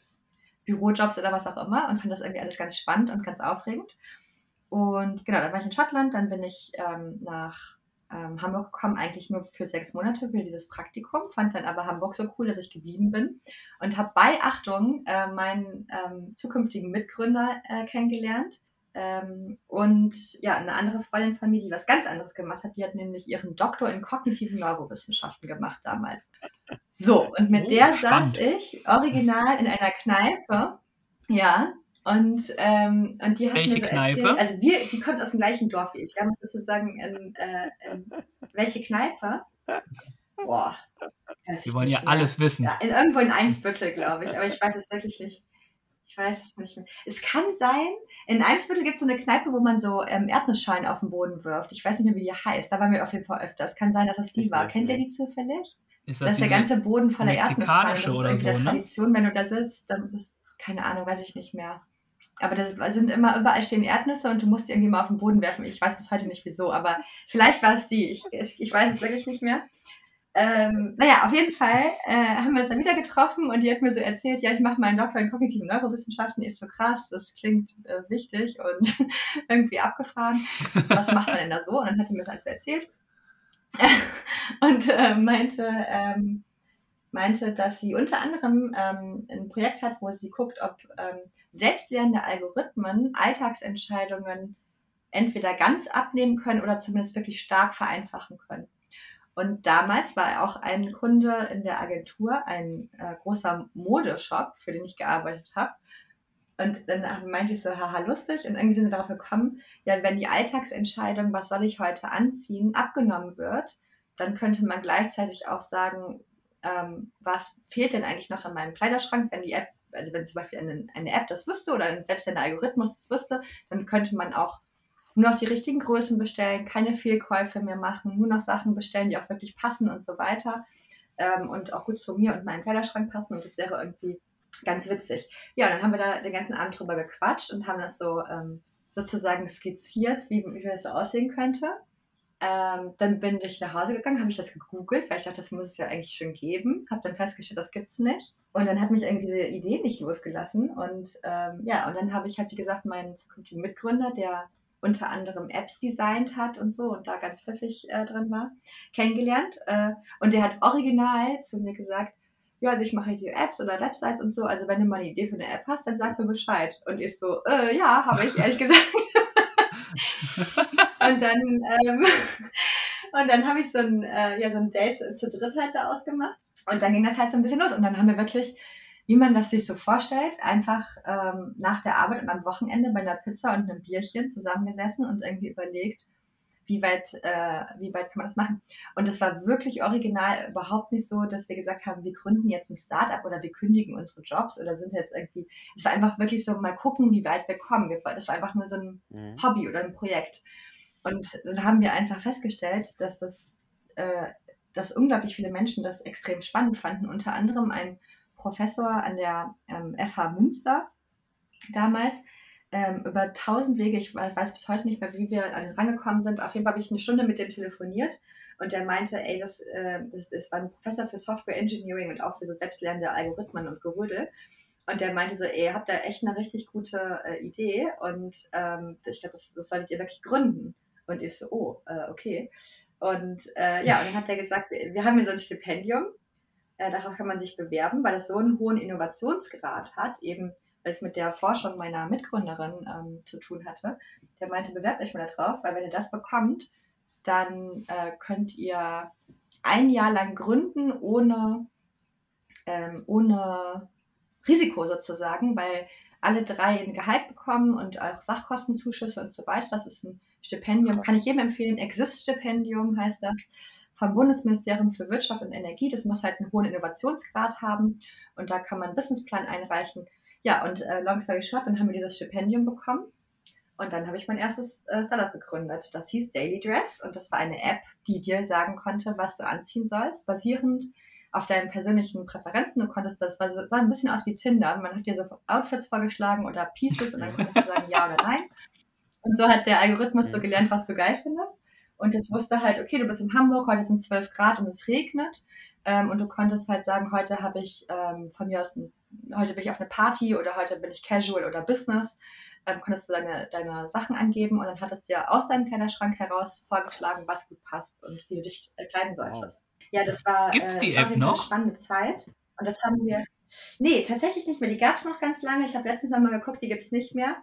Bürojobs oder was auch immer und fand das irgendwie alles ganz spannend und ganz aufregend. Und genau, dann war ich in Schottland, dann bin ich ähm, nach ähm, Hamburg gekommen, eigentlich nur für sechs Monate für dieses Praktikum, fand dann aber Hamburg so cool, dass ich geblieben bin und habe bei Achtung äh, meinen ähm, zukünftigen Mitgründer äh, kennengelernt ähm, und ja, eine andere Freundin von mir, die was ganz anderes gemacht hat, die hat nämlich ihren Doktor in kognitiven Neurowissenschaften gemacht damals. So, und mit oh, der spannend. saß ich original in einer Kneipe. Ja, und, ähm, und die hat welche mir so Kneipe? erzählt, also wir, die kommt aus dem gleichen Dorf wie ich. Da muss ich sozusagen, in, äh, in, welche Kneipe? Boah. Wir wollen ja mehr. alles wissen. Ja, in, irgendwo in Eimsbüttel, glaube ich, aber ich weiß es wirklich nicht. Ich weiß es nicht mehr. Es kann sein, in Eimsbüttel gibt es so eine Kneipe, wo man so ähm, Erdnussschalen auf den Boden wirft. Ich weiß nicht mehr, wie die heißt. Da waren wir auf jeden Fall öfter. Es kann sein, dass das die ich war. Kennt ihr die zufällig? Ist das, das ist der ganze Boden voller Erdnussschalen. Das ist oder so, ne? Tradition, wenn du da sitzt. Dann ist, keine Ahnung, weiß ich nicht mehr. Aber das sind immer, überall stehen Erdnüsse und du musst die irgendwie mal auf den Boden werfen. Ich weiß bis heute nicht wieso, aber vielleicht war es die. Ich, ich, weiß es wirklich nicht mehr. Ähm, naja, auf jeden Fall äh, haben wir uns dann wieder getroffen und die hat mir so erzählt, ja, ich mache meinen Doktor in kognitiven Neurowissenschaften, ist so krass, das klingt äh, wichtig und irgendwie abgefahren. Was macht man denn da so? Und dann hat die mir das alles erzählt und äh, meinte, ähm, meinte, dass sie unter anderem ähm, ein Projekt hat, wo sie guckt, ob ähm, selbstlernende Algorithmen Alltagsentscheidungen entweder ganz abnehmen können oder zumindest wirklich stark vereinfachen können. Und damals war auch ein Kunde in der Agentur, ein äh, großer Modeshop, für den ich gearbeitet habe. Und dann meinte ich so, haha, lustig. Und irgendwie sind wir darauf gekommen, ja, wenn die Alltagsentscheidung, was soll ich heute anziehen, abgenommen wird, dann könnte man gleichzeitig auch sagen, ähm, was fehlt denn eigentlich noch in meinem Kleiderschrank, wenn die App, also wenn zum Beispiel eine, eine App das wüsste oder selbst ein Algorithmus das wüsste, dann könnte man auch nur noch die richtigen Größen bestellen, keine Fehlkäufe mehr machen, nur noch Sachen bestellen, die auch wirklich passen und so weiter ähm, und auch gut zu mir und meinem Kleiderschrank passen und das wäre irgendwie ganz witzig. Ja, dann haben wir da den ganzen Abend drüber gequatscht und haben das so ähm, sozusagen skizziert, wie, wie das so aussehen könnte. Ähm, dann bin ich nach Hause gegangen, habe ich das gegoogelt, weil ich dachte, das muss es ja eigentlich schon geben. Habe dann festgestellt, das gibt es nicht. Und dann hat mich irgendwie diese Idee nicht losgelassen. Und ähm, ja, und dann habe ich halt, wie gesagt, meinen zukünftigen Mitgründer, der unter anderem Apps designt hat und so und da ganz pfiffig äh, drin war, kennengelernt. Äh, und der hat original zu mir gesagt, ja, also ich mache hier Apps oder Websites und so, also wenn du mal eine Idee für eine App hast, dann sag mir Bescheid. Und ich so, äh, ja, habe ich ehrlich gesagt. Und dann, ähm, und dann habe ich so ein, äh, ja, so ein Date zu dritt halt da ausgemacht. Und dann ging das halt so ein bisschen los. Und dann haben wir wirklich wie man das sich so vorstellt, einfach ähm, nach der Arbeit und am Wochenende bei einer Pizza und einem Bierchen zusammengesessen und irgendwie überlegt, wie weit, äh, wie weit kann man das machen? Und das war wirklich original überhaupt nicht so, dass wir gesagt haben, wir gründen jetzt ein Startup oder wir kündigen unsere Jobs oder sind jetzt irgendwie, es war einfach wirklich so, mal gucken, wie weit wir kommen. Das war einfach nur so ein mhm. Hobby oder ein Projekt. Und dann haben wir einfach festgestellt, dass das, äh, dass unglaublich viele Menschen das extrem spannend fanden. Unter anderem ein Professor an der ähm, FH Münster damals, ähm, über tausend Wege, ich weiß bis heute nicht mehr, wie wir an den rangekommen sind. Auf jeden Fall habe ich eine Stunde mit dem telefoniert und der meinte, ey, das, äh, das, das war ein Professor für Software Engineering und auch für so selbstlernende Algorithmen und Gerödel. Und der meinte so, ey, ihr habt da echt eine richtig gute äh, Idee und ähm, ich glaube, das, das solltet ihr wirklich gründen. Und ich so, oh, äh, okay. Und äh, ja, und dann hat er gesagt, wir haben hier so ein Stipendium, äh, darauf kann man sich bewerben, weil es so einen hohen Innovationsgrad hat, eben weil es mit der Forschung meiner Mitgründerin ähm, zu tun hatte, der meinte, bewerbt euch mal da drauf, weil wenn ihr das bekommt, dann äh, könnt ihr ein Jahr lang gründen ohne, ähm, ohne Risiko sozusagen, weil alle drei ein Gehalt bekommen und auch Sachkostenzuschüsse und so weiter. Das ist ein Stipendium, kann ich jedem empfehlen. Exist-Stipendium heißt das vom Bundesministerium für Wirtschaft und Energie. Das muss halt einen hohen Innovationsgrad haben und da kann man einen Businessplan einreichen. Ja, und äh, long story short, dann haben wir dieses Stipendium bekommen. Und dann habe ich mein erstes äh, Startup gegründet. Das hieß Daily Dress und das war eine App, die dir sagen konnte, was du anziehen sollst, basierend auf deinen persönlichen Präferenzen. Du konntest das, war, sah ein bisschen aus wie Tinder. Man hat dir so Outfits vorgeschlagen oder Pieces und dann konntest du sagen ja oder nein. Und so hat der Algorithmus so gelernt, was du geil findest. Und jetzt wusste halt, okay, du bist in Hamburg, heute sind 12 Grad und es regnet. Ähm, und du konntest halt sagen, heute habe ich ähm, von mir aus, ein, heute bin ich auf eine Party oder heute bin ich Casual oder Business. Ähm, konntest du deine, deine Sachen angeben und dann hat es dir aus deinem Kleiderschrank heraus vorgeschlagen, was gut passt und wie du dich äh, kleiden solltest. Wow. Ja, das war, Gibt's äh, die App noch? eine spannende Zeit. Und das haben wir. Nee, tatsächlich nicht mehr. Die gab es noch ganz lange. Ich habe letztens einmal geguckt, die gibt es nicht mehr.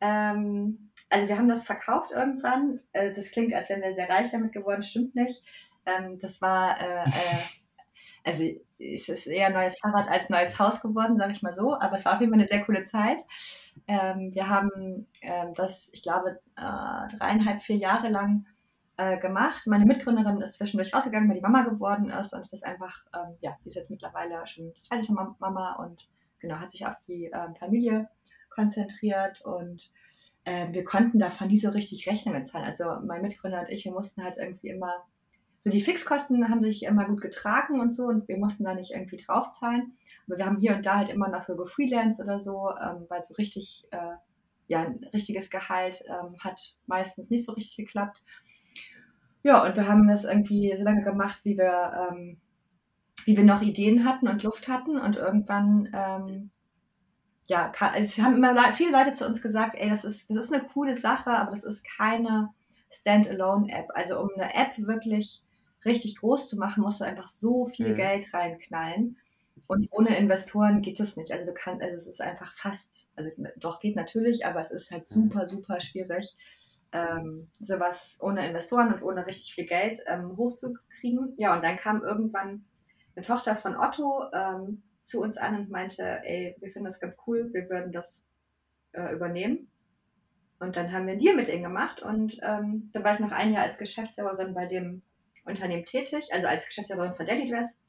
Ähm, also wir haben das verkauft irgendwann. Äh, das klingt, als wären wir sehr reich damit geworden, stimmt nicht. Ähm, das war äh, äh also es ist eher neues Fahrrad als neues Haus geworden, sage ich mal so. Aber es war auf jeden Fall eine sehr coole Zeit. Ähm, wir haben ähm, das, ich glaube, äh, dreieinhalb, vier Jahre lang gemacht. Meine Mitgründerin ist zwischendurch rausgegangen, weil die Mama geworden ist und das einfach, ja, die ist jetzt mittlerweile schon zweite Mama und genau, hat sich auf die Familie konzentriert und äh, wir konnten davon nie so richtig Rechnungen zahlen. Also mein Mitgründer und ich, wir mussten halt irgendwie immer so die Fixkosten haben sich immer gut getragen und so und wir mussten da nicht irgendwie draufzahlen. Aber wir haben hier und da halt immer noch so gefreelanced oder so, ähm, weil so richtig, äh, ja, ein richtiges Gehalt ähm, hat meistens nicht so richtig geklappt. Ja, und wir haben das irgendwie so lange gemacht, wie wir, ähm, wie wir noch Ideen hatten und Luft hatten und irgendwann, ja, es haben immer viele Leute zu uns gesagt, ey, das ist, das ist eine coole Sache, aber das ist keine Standalone-App. Also um eine App wirklich richtig groß zu machen, musst du einfach so viel mhm. Geld reinknallen. Und ohne Investoren geht es nicht. Also du kannst, also es ist einfach fast, also doch geht natürlich, aber es ist halt mhm. super, super schwierig, ähm, sowas ohne Investoren und ohne richtig viel Geld ähm, hochzukriegen. Ja, und dann kam irgendwann eine Tochter von Otto ähm, zu uns an und meinte, ey, wir finden das ganz cool, wir würden das äh, übernehmen. Und dann haben wir einen Deal mit ihnen gemacht und ähm, da war ich noch ein Jahr als Geschäftsführerin bei dem Unternehmen tätig, also als Geschäftsführerin von Daily Dress.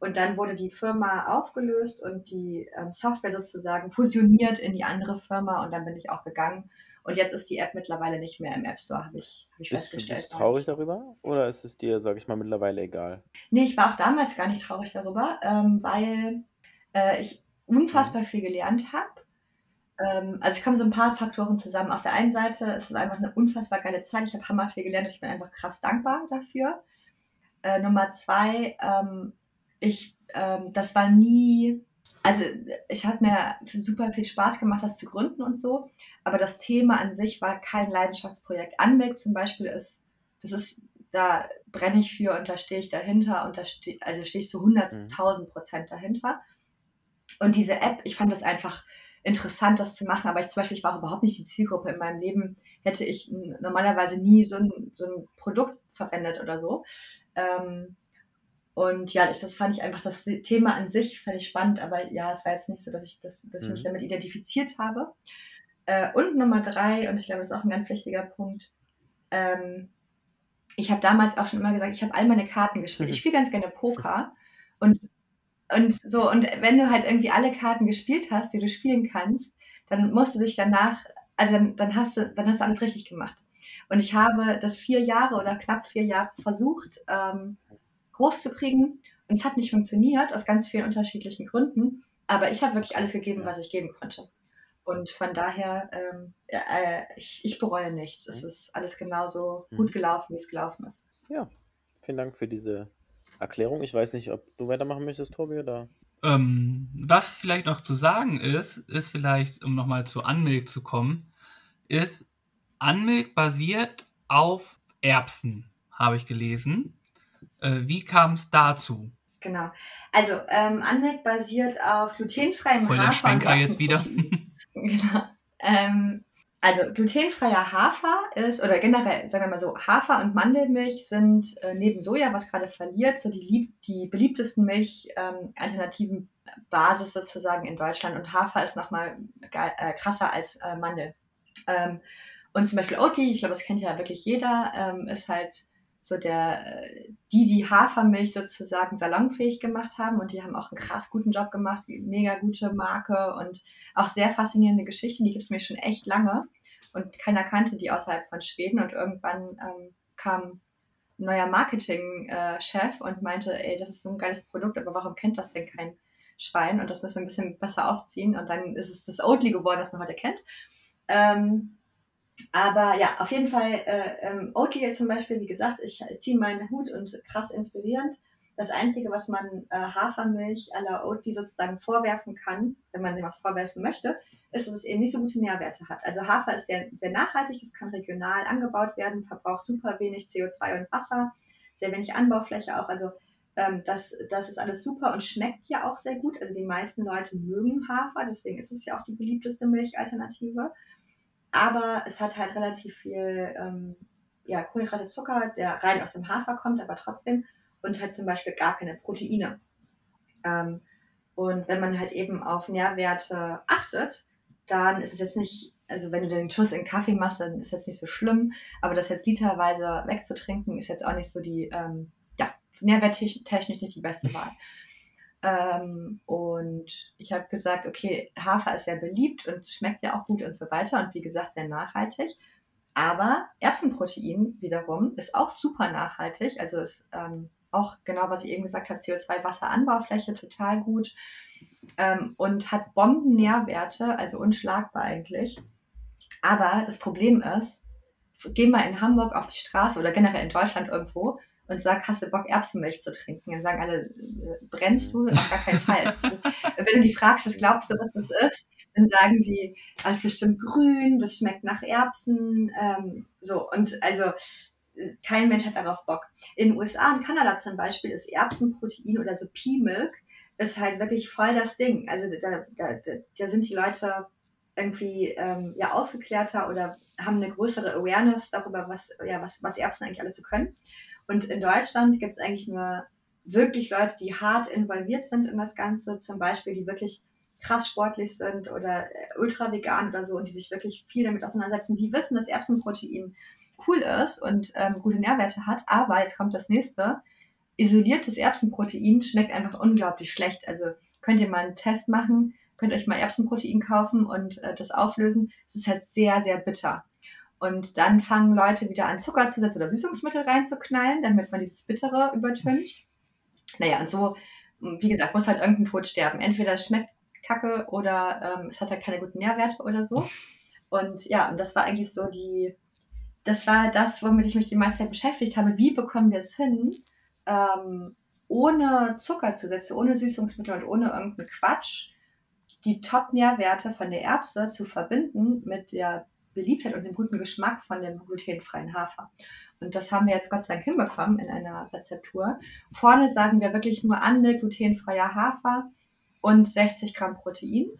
Und dann wurde die Firma aufgelöst und die ähm, Software sozusagen fusioniert in die andere Firma und dann bin ich auch gegangen. Und jetzt ist die App mittlerweile nicht mehr im App Store, habe ich, hab ich bist, festgestellt. Bist du traurig darüber oder ist es dir, sage ich mal, mittlerweile egal? Nee, ich war auch damals gar nicht traurig darüber, ähm, weil äh, ich unfassbar mhm. viel gelernt habe. Ähm, also es kommen so ein paar Faktoren zusammen. Auf der einen Seite ist es einfach eine unfassbar geile Zeit. Ich habe hammer viel gelernt und ich bin einfach krass dankbar dafür. Äh, Nummer zwei, ähm, ich, ähm, das war nie, also ich hatte mir super viel Spaß gemacht, das zu gründen und so, aber das Thema an sich war kein Leidenschaftsprojekt. Anweg zum Beispiel ist, das ist, da brenne ich für und da stehe ich dahinter und da stehe, also stehe ich zu 100.000 Prozent dahinter. Und diese App, ich fand das einfach interessant, das zu machen, aber ich zum Beispiel, ich war auch überhaupt nicht die Zielgruppe in meinem Leben, hätte ich normalerweise nie so ein, so ein Produkt verwendet oder so. Ähm, und ja, ich, das fand ich einfach, das Thema an sich fand ich spannend, aber ja, es war jetzt nicht so, dass ich, das, dass ich mich mhm. damit identifiziert habe. Äh, und Nummer drei, und ich glaube, das ist auch ein ganz wichtiger Punkt, ähm, ich habe damals auch schon immer gesagt, ich habe all meine Karten gespielt. Ich spiele ganz gerne Poker und, und so, und wenn du halt irgendwie alle Karten gespielt hast, die du spielen kannst, dann musst du dich danach, also dann, dann hast du, dann hast du alles richtig gemacht. Und ich habe das vier Jahre oder knapp vier Jahre versucht, ähm, groß zu kriegen. Und es hat nicht funktioniert, aus ganz vielen unterschiedlichen Gründen. Aber ich habe wirklich alles gegeben, was ich geben konnte. Und von daher, ähm, äh, ich, ich, bereue nichts. Es mhm. ist alles genauso mhm. gut gelaufen, wie es gelaufen ist. Ja, vielen Dank für diese Erklärung. Ich weiß nicht, ob du weitermachen möchtest, Tobi, oder? Ähm, was vielleicht noch zu sagen ist, ist vielleicht, um nochmal zu Anmilk zu kommen, ist, Anmilk basiert auf Erbsen, habe ich gelesen. Äh, wie kam es dazu? Genau. Also, ähm, Anmilk basiert auf glutenfreiem Voll der. Schwenker jetzt wieder. genau. Ähm, also glutenfreier Hafer ist, oder generell, sagen wir mal so, Hafer und Mandelmilch sind äh, neben Soja, was gerade verliert, so die, die beliebtesten Milchalternativen ähm, Basis sozusagen in Deutschland. Und Hafer ist nochmal äh, krasser als äh, Mandel. Ähm, und zum Beispiel Oatly, ich glaube, das kennt ja wirklich jeder, ähm, ist halt so der, die, die Hafermilch sozusagen salonfähig gemacht haben und die haben auch einen krass guten Job gemacht, mega gute Marke und auch sehr faszinierende Geschichte, die gibt es mir schon echt lange und keiner kannte die außerhalb von Schweden und irgendwann ähm, kam ein neuer Marketing-Chef und meinte, ey, das ist so ein geiles Produkt, aber warum kennt das denn kein Schwein und das müssen wir ein bisschen besser aufziehen und dann ist es das Oatly geworden, das man heute kennt. Ähm, aber ja, auf jeden Fall, äh, ähm, Oatly zum Beispiel, wie gesagt, ich ziehe meinen Hut und krass inspirierend. Das Einzige, was man äh, Hafermilch à la Oatly sozusagen vorwerfen kann, wenn man dem was vorwerfen möchte, ist, dass es eben nicht so gute Nährwerte hat. Also Hafer ist sehr, sehr nachhaltig, es kann regional angebaut werden, verbraucht super wenig CO2 und Wasser, sehr wenig Anbaufläche auch. Also ähm, das, das ist alles super und schmeckt ja auch sehr gut. Also die meisten Leute mögen Hafer, deswegen ist es ja auch die beliebteste Milchalternative aber es hat halt relativ viel ähm, ja, Kohlenhydrate, Zucker, der rein aus dem Hafer kommt, aber trotzdem und halt zum Beispiel gar keine Proteine. Ähm, und wenn man halt eben auf Nährwerte achtet, dann ist es jetzt nicht, also wenn du den Schuss in Kaffee machst, dann ist es jetzt nicht so schlimm, aber das jetzt literweise wegzutrinken, ist jetzt auch nicht so die, ähm, ja, nährwerttechnisch nicht die beste Wahl. Ähm, und ich habe gesagt, okay, Hafer ist sehr beliebt und schmeckt ja auch gut und so weiter und wie gesagt sehr nachhaltig. Aber Erbsenprotein wiederum ist auch super nachhaltig. Also ist ähm, auch genau, was ich eben gesagt habe, CO2-Wasseranbaufläche total gut ähm, und hat Bombennährwerte, also unschlagbar eigentlich. Aber das Problem ist, geh mal in Hamburg auf die Straße oder generell in Deutschland irgendwo und sag, hast du Bock, Erbsenmilch zu trinken? Dann sagen alle, äh, brennst du? Auf gar keinen Fall. Wenn du die fragst, was glaubst du, was das ist, dann sagen die, das ist bestimmt grün, das schmeckt nach Erbsen. Ähm, so, und also kein Mensch hat darauf Bock. In den USA und Kanada zum Beispiel ist Erbsenprotein oder so Pea Milk ist halt wirklich voll das Ding. Also da, da, da sind die Leute irgendwie ähm, ja aufgeklärter oder haben eine größere Awareness darüber, was, ja, was, was Erbsen eigentlich alles so können. Und in Deutschland gibt es eigentlich nur wirklich Leute, die hart involviert sind in das Ganze, zum Beispiel, die wirklich krass sportlich sind oder ultra vegan oder so und die sich wirklich viel damit auseinandersetzen, die wissen, dass Erbsenprotein cool ist und ähm, gute Nährwerte hat. Aber jetzt kommt das nächste. Isoliertes Erbsenprotein schmeckt einfach unglaublich schlecht. Also könnt ihr mal einen Test machen, könnt euch mal Erbsenprotein kaufen und äh, das auflösen. Es ist halt sehr, sehr bitter. Und dann fangen Leute wieder an, Zuckerzusatz oder Süßungsmittel reinzuknallen, damit man dieses Bittere übertönt. Naja, und so, wie gesagt, muss halt irgendein Tod sterben. Entweder es schmeckt kacke oder ähm, es hat halt keine guten Nährwerte oder so. Und ja, und das war eigentlich so die, das war das, womit ich mich die meiste Zeit beschäftigt habe. Wie bekommen wir es hin, ähm, ohne Zuckerzusätze, ohne Süßungsmittel und ohne irgendeinen Quatsch, die Top-Nährwerte von der Erbse zu verbinden mit der Beliebtheit und dem guten Geschmack von dem glutenfreien Hafer. Und das haben wir jetzt Gott sei Dank hinbekommen in einer Rezeptur. Vorne sagen wir wirklich nur an, glutenfreier Hafer und 60 Gramm Protein.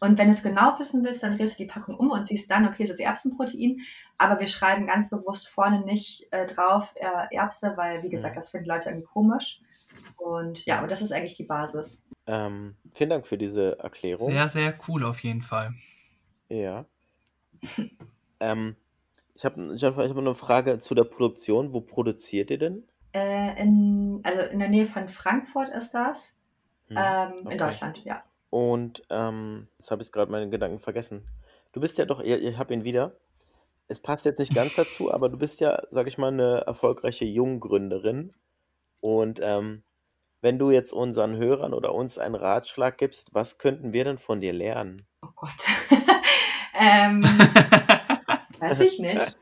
Und wenn du es genau wissen willst, dann drehst du die Packung um und siehst dann, okay, es ist Erbsenprotein, aber wir schreiben ganz bewusst vorne nicht äh, drauf äh, Erbse, weil, wie gesagt, das finden Leute irgendwie komisch. Und ja, aber das ist eigentlich die Basis. Ähm, vielen Dank für diese Erklärung. Sehr, sehr cool auf jeden Fall. Ja. ähm, Ich habe ich hab eine Frage zu der Produktion. Wo produziert ihr denn? Äh, in, also in der Nähe von Frankfurt ist das. Hm, Ähm, in okay. Deutschland, ja. Und ähm, jetzt habe ich gerade meine Gedanken vergessen. Du bist ja doch, ich, ich habe ihn wieder. Es passt jetzt nicht ganz dazu, aber du bist ja, sag ich mal, eine erfolgreiche Junggründerin. Und ähm, wenn du jetzt unseren Hörern oder uns einen Ratschlag gibst, was könnten wir denn von dir lernen? Oh Gott. ähm, weiß ich nicht.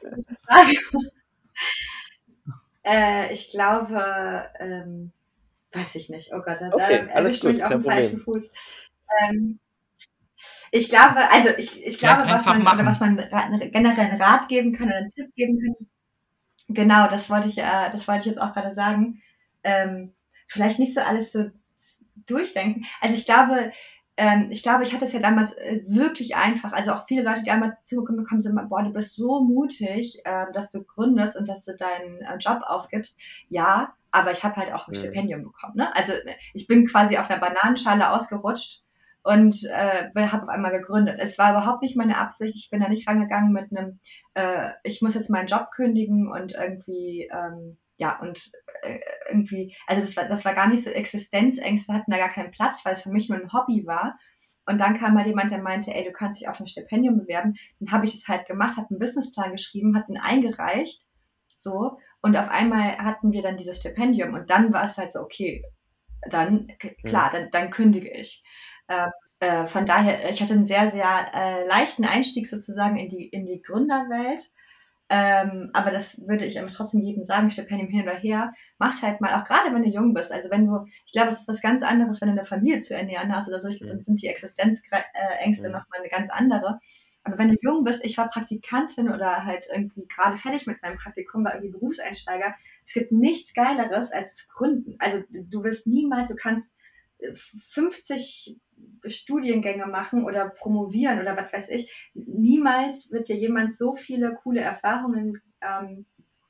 Äh, ich glaube, ähm, weiß ich nicht. Oh Gott, da, Okay, erwischt gut, mich auf dem falschen. Fuß. Ähm, ich glaube, also ich, ich glaube, was man, was man generell einen Rat geben kann oder einen Tipp geben kann. Genau, das wollte ich, äh, das wollte ich jetzt auch gerade sagen. Ähm, vielleicht nicht so alles so durchdenken. Also ich glaube, ähm, ich glaube, ich hatte es ja damals äh, wirklich einfach. Also auch viele Leute, die einmal zugekommen sind, boah, du bist so mutig, ähm, dass du gründest und dass du deinen äh, Job aufgibst. Ja, aber ich habe halt auch ein Mhm. Stipendium bekommen. Ne? Also ich bin quasi auf einer Bananenschale ausgerutscht und äh, habe auf einmal gegründet. Es war überhaupt nicht meine Absicht. Ich bin da nicht rangegangen mit einem, äh, ich muss jetzt meinen Job kündigen und irgendwie, ähm, ja, und äh, irgendwie, also das war, das war gar nicht so, Existenzängste hatten da gar keinen Platz, weil es für mich nur ein Hobby war. Und dann kam mal jemand, der meinte, ey, du kannst dich auf ein Stipendium bewerben. Dann habe ich das halt gemacht, habe einen Businessplan geschrieben, habe den eingereicht, so. Und auf einmal hatten wir dann dieses Stipendium. Und dann war es halt so, okay, dann, klar, dann, dann kündige ich. Äh, äh, von daher, ich hatte einen sehr, sehr äh, leichten Einstieg sozusagen in die, in die Gründerwelt. Ähm, aber das würde ich aber trotzdem jedem sagen, Stipendium hin oder her, mach's halt mal, auch gerade wenn du jung bist. Also wenn du, ich glaube, es ist was ganz anderes, wenn du eine Familie zu ernähren hast oder so, ich, Mhm. dann sind die Existenzängste Mhm. nochmal eine ganz andere. Aber wenn du jung bist, ich war Praktikantin oder halt irgendwie gerade fertig mit meinem Praktikum, war irgendwie Berufseinsteiger. Es gibt nichts Geileres als zu gründen. Also du wirst niemals, du kannst 50 Studiengänge machen oder promovieren oder was weiß ich. Niemals wird dir jemand so viele coole Erfahrungen ähm,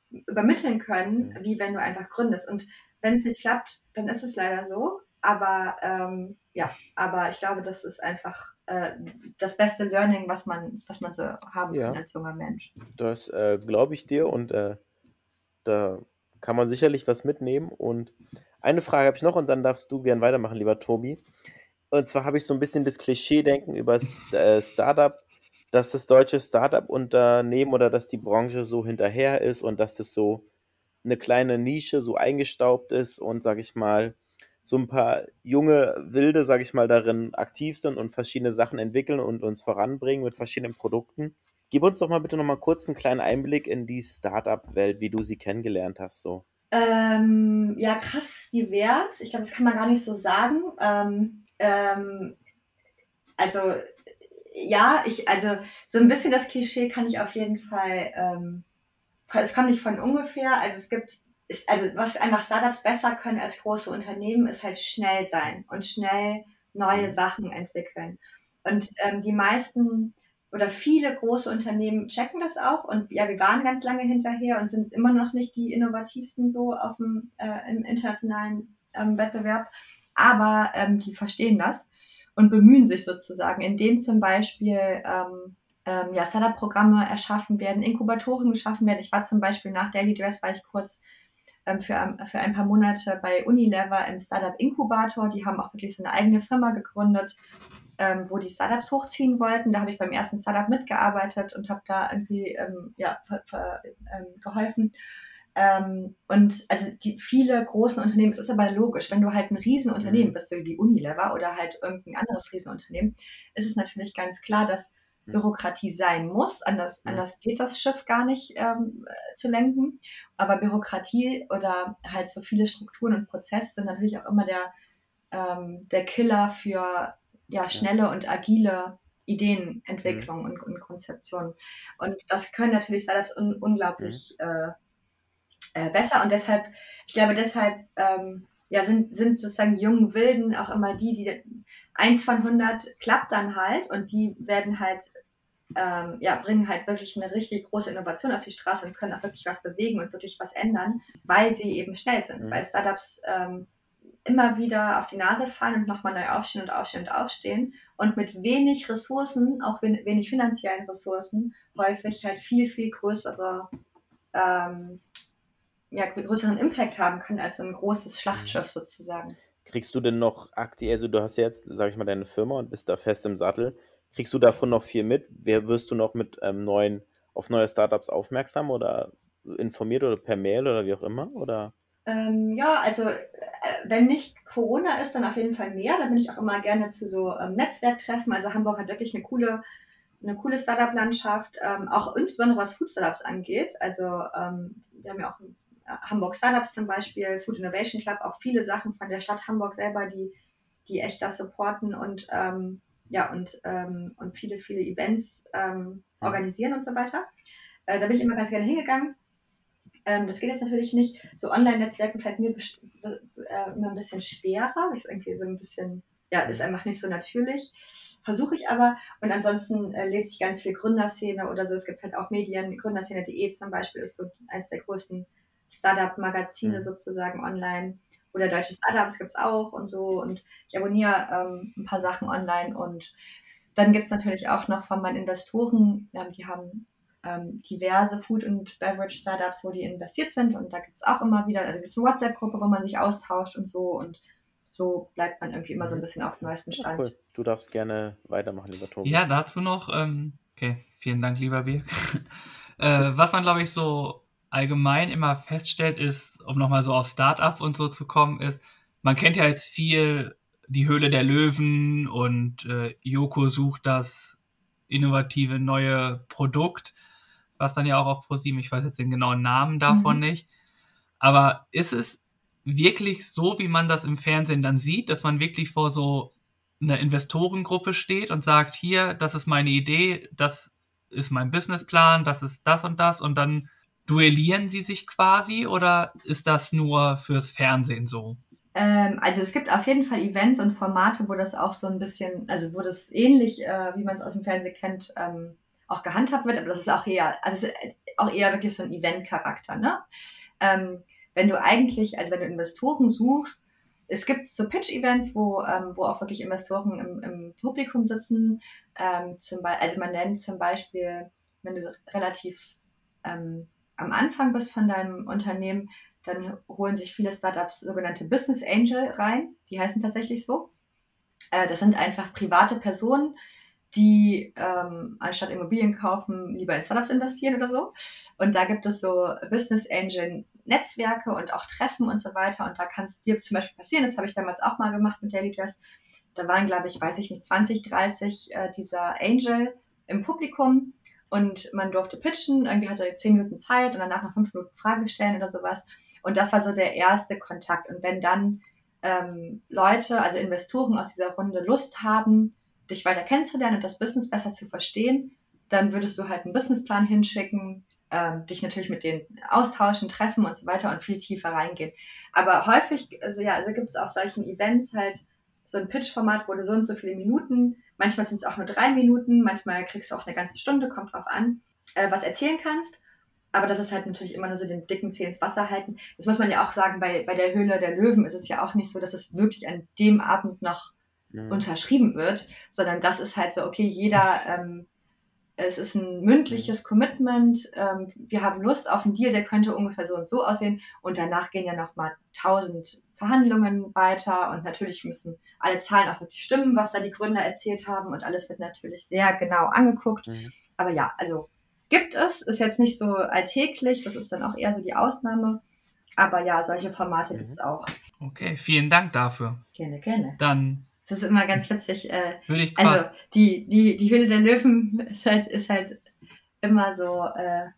übermitteln können, wie wenn du einfach gründest. Und wenn es nicht klappt, dann ist es leider so. Aber ähm, ja, aber ich glaube, das ist einfach äh, das beste Learning, was man, was man so haben Ja. kann als junger Mensch. Das äh, glaube ich dir und äh, da kann man sicherlich was mitnehmen. Und eine Frage habe ich noch und dann darfst du gern weitermachen, lieber Tobi. Und zwar habe ich so ein bisschen das Klischee-Denken über das äh, Startup, dass das deutsche Startup-Unternehmen oder dass die Branche so hinterher ist und dass das so eine kleine Nische so eingestaubt ist und, sage ich mal, so ein paar junge Wilde, sage ich mal, darin aktiv sind und verschiedene Sachen entwickeln und uns voranbringen mit verschiedenen Produkten. Gib uns doch mal bitte noch mal kurz einen kleinen Einblick in die Startup-Welt, wie du sie kennengelernt hast. So. Ähm, ja, krass divers. Ich glaube, das kann man gar nicht so sagen. Ähm, ähm, also, ja, ich, also so ein bisschen das Klischee kann ich auf jeden Fall, ähm, es kommt nicht von ungefähr. Also es gibt, ist, also was einfach Startups besser können als große Unternehmen, ist halt schnell sein und schnell neue Mhm. Sachen entwickeln. Und ähm, die meisten oder viele große Unternehmen checken das auch und ja, wir waren ganz lange hinterher und sind immer noch nicht die innovativsten so auf dem äh, im internationalen ähm, Wettbewerb, aber ähm, die verstehen das und bemühen sich sozusagen, indem zum Beispiel ähm, ähm, ja, Startup-Programme erschaffen werden, Inkubatoren geschaffen werden. Ich war zum Beispiel nach Daily Dress, war ich kurz ähm, für, ein- für ein paar Monate bei Unilever im Startup Inkubator. Die haben auch wirklich so eine eigene Firma gegründet, ähm, wo die Startups hochziehen wollten. Da habe ich beim ersten Startup mitgearbeitet und habe da irgendwie ähm, ja, ähm, geholfen. Ähm, und also die viele großen Unternehmen, es ist aber logisch, wenn du halt ein Riesenunternehmen Mhm. bist, so wie Unilever oder halt irgendein anderes Riesenunternehmen, ist es natürlich ganz klar, dass Mhm. Bürokratie sein muss. Anders, Mhm. anders geht das Schiff gar nicht ähm, äh, zu lenken. Aber Bürokratie oder halt so viele Strukturen und Prozesse sind natürlich auch immer der, ähm, der Killer für ja, schnelle und agile Ideenentwicklung und, und Konzeption. Und das können natürlich Startups un unglaublich äh, äh, besser. Und deshalb, ich glaube, deshalb ähm, ja, sind, sind sozusagen jungen Wilden auch immer die, die eins von 100 klappt dann halt und die werden halt ähm, ja, bringen halt wirklich eine richtig große Innovation auf die Straße und können auch wirklich was bewegen und wirklich was ändern, weil sie eben schnell sind. Mhm. Weil Startups ähm, immer wieder auf die Nase fallen und nochmal neu aufstehen und aufstehen und aufstehen und mit wenig Ressourcen, auch wenig finanziellen Ressourcen, häufig halt viel, viel größere, ähm, ja, größeren Impact haben können als ein großes Schlachtschiff sozusagen. Kriegst du denn noch aktiv, also du hast jetzt, sag ich mal, deine Firma und bist da fest im Sattel. Kriegst du davon noch viel mit? Wer wirst du noch mit ähm, neuen, auf neue Startups aufmerksam oder informiert oder per Mail oder wie auch immer? Oder? Ähm, ja, also wenn nicht Corona ist, dann auf jeden Fall mehr. Da bin ich auch immer gerne zu so ähm, Netzwerktreffen. Also Hamburg hat wirklich eine coole, eine coole Startup-Landschaft, ähm, auch insbesondere was Food-Startups angeht. Also ähm, wir haben ja auch äh, Hamburg Startups zum Beispiel, Food Innovation Club, auch viele Sachen von der Stadt Hamburg selber, die, die echt da supporten und ähm, ja, und, ähm, und viele, viele Events ähm, organisieren und so weiter. Äh, da bin ich immer ganz gerne hingegangen. Ähm, das geht jetzt natürlich nicht. So Online-Netzwerken fällt mir äh, immer ein bisschen schwerer. Ist irgendwie so ein bisschen, ja, ist einfach nicht so natürlich. Versuche ich aber. Und ansonsten äh, lese ich ganz viel Gründerszene oder so. Es gibt halt auch Medien. Gründerszene.de zum Beispiel ist so eins der größten Startup-Magazine mhm. sozusagen online oder deutsche Startups gibt es auch und so. Und ich abonniere ähm, ein paar Sachen online und dann gibt es natürlich auch noch von meinen Investoren, ähm, die haben ähm, diverse Food- und Beverage-Startups, wo die investiert sind und da gibt es auch immer wieder, also gibt es eine WhatsApp-Gruppe, wo man sich austauscht und so und so bleibt man irgendwie immer so ein mhm. bisschen auf dem neuesten Stand. Ja, cool. Du darfst gerne weitermachen, lieber Tobi. Ja, dazu noch, ähm, okay, vielen Dank, lieber Birk. äh, was man, glaube ich, so allgemein immer feststellt, ist, um nochmal so auf Startup und so zu kommen, ist, man kennt ja jetzt viel die Höhle der Löwen und äh, Joko sucht das innovative neue Produkt, was dann ja auch auf ProSieben, ich weiß jetzt den genauen Namen davon mhm. nicht. Aber ist es wirklich so, wie man das im Fernsehen dann sieht, dass man wirklich vor so einer Investorengruppe steht und sagt, hier, das ist meine Idee, das ist mein Businessplan, das ist das und das und dann duellieren sie sich quasi oder ist das nur fürs Fernsehen so? Ähm, also es gibt auf jeden Fall Events und Formate, wo das auch so ein bisschen, also wo das ähnlich, äh, wie man es aus dem Fernsehen kennt, ähm, auch gehandhabt wird, aber das ist auch eher, also auch eher wirklich so ein Event-Charakter, ne? Ähm, wenn du eigentlich, also wenn du Investoren suchst, es gibt so Pitch-Events, wo, ähm, wo auch wirklich Investoren im, im Publikum sitzen. Ähm, zum also man nennt zum Beispiel, wenn du so relativ ähm, am Anfang bist von deinem Unternehmen, dann holen sich viele Startups sogenannte Business Angel rein. Die heißen tatsächlich so. Äh, das sind einfach private Personen, die ähm, anstatt Immobilien kaufen, lieber in Startups investieren oder so. Und da gibt es so Business Angel Netzwerke und auch Treffen und so weiter. Und da kann es dir zum Beispiel passieren, das habe ich damals auch mal gemacht mit Daily Dress. Da waren, glaube ich, weiß ich nicht, 20, 30 äh, dieser Angel im Publikum und man durfte pitchen, irgendwie hatte er zehn Minuten Zeit und danach noch fünf Minuten Frage stellen oder sowas. Und das war so der erste Kontakt. Und wenn dann ähm, Leute, also Investoren aus dieser Runde Lust haben, dich weiter kennenzulernen und das Business besser zu verstehen, dann würdest du halt einen Businessplan hinschicken, ähm, dich natürlich mit denen austauschen, treffen und so weiter und viel tiefer reingehen. Aber häufig, also ja, also gibt es auch solchen Events halt so ein Pitch-Format, wo du so und so viele Minuten Manchmal sind es auch nur drei Minuten, manchmal kriegst du auch eine ganze Stunde, kommt drauf an, äh, was erzählen kannst. Aber das ist halt natürlich immer nur so den dicken Zeh ins Wasser halten. Das muss man ja auch sagen, bei, bei der Höhle der Löwen ist es ja auch nicht so, dass es wirklich an dem Abend noch ja. unterschrieben wird, sondern das ist halt so, okay, jeder, ähm, es ist ein mündliches Commitment, ähm, wir haben Lust auf einen Deal, der könnte ungefähr so und so aussehen und danach gehen ja nochmal tausend Verhandlungen weiter und natürlich müssen alle Zahlen auch wirklich stimmen, was da die Gründer erzählt haben und alles wird natürlich sehr genau angeguckt. Mhm. Aber ja, also gibt es, ist jetzt nicht so alltäglich, das ist dann auch eher so die Ausnahme. Aber ja, solche Formate mhm. gibt es auch. Okay, vielen Dank dafür. Gerne, gerne. Dann. Das ist immer ganz witzig. Äh, würde ich also die, die, die Höhle der Löwen ist halt, ist halt immer so, äh,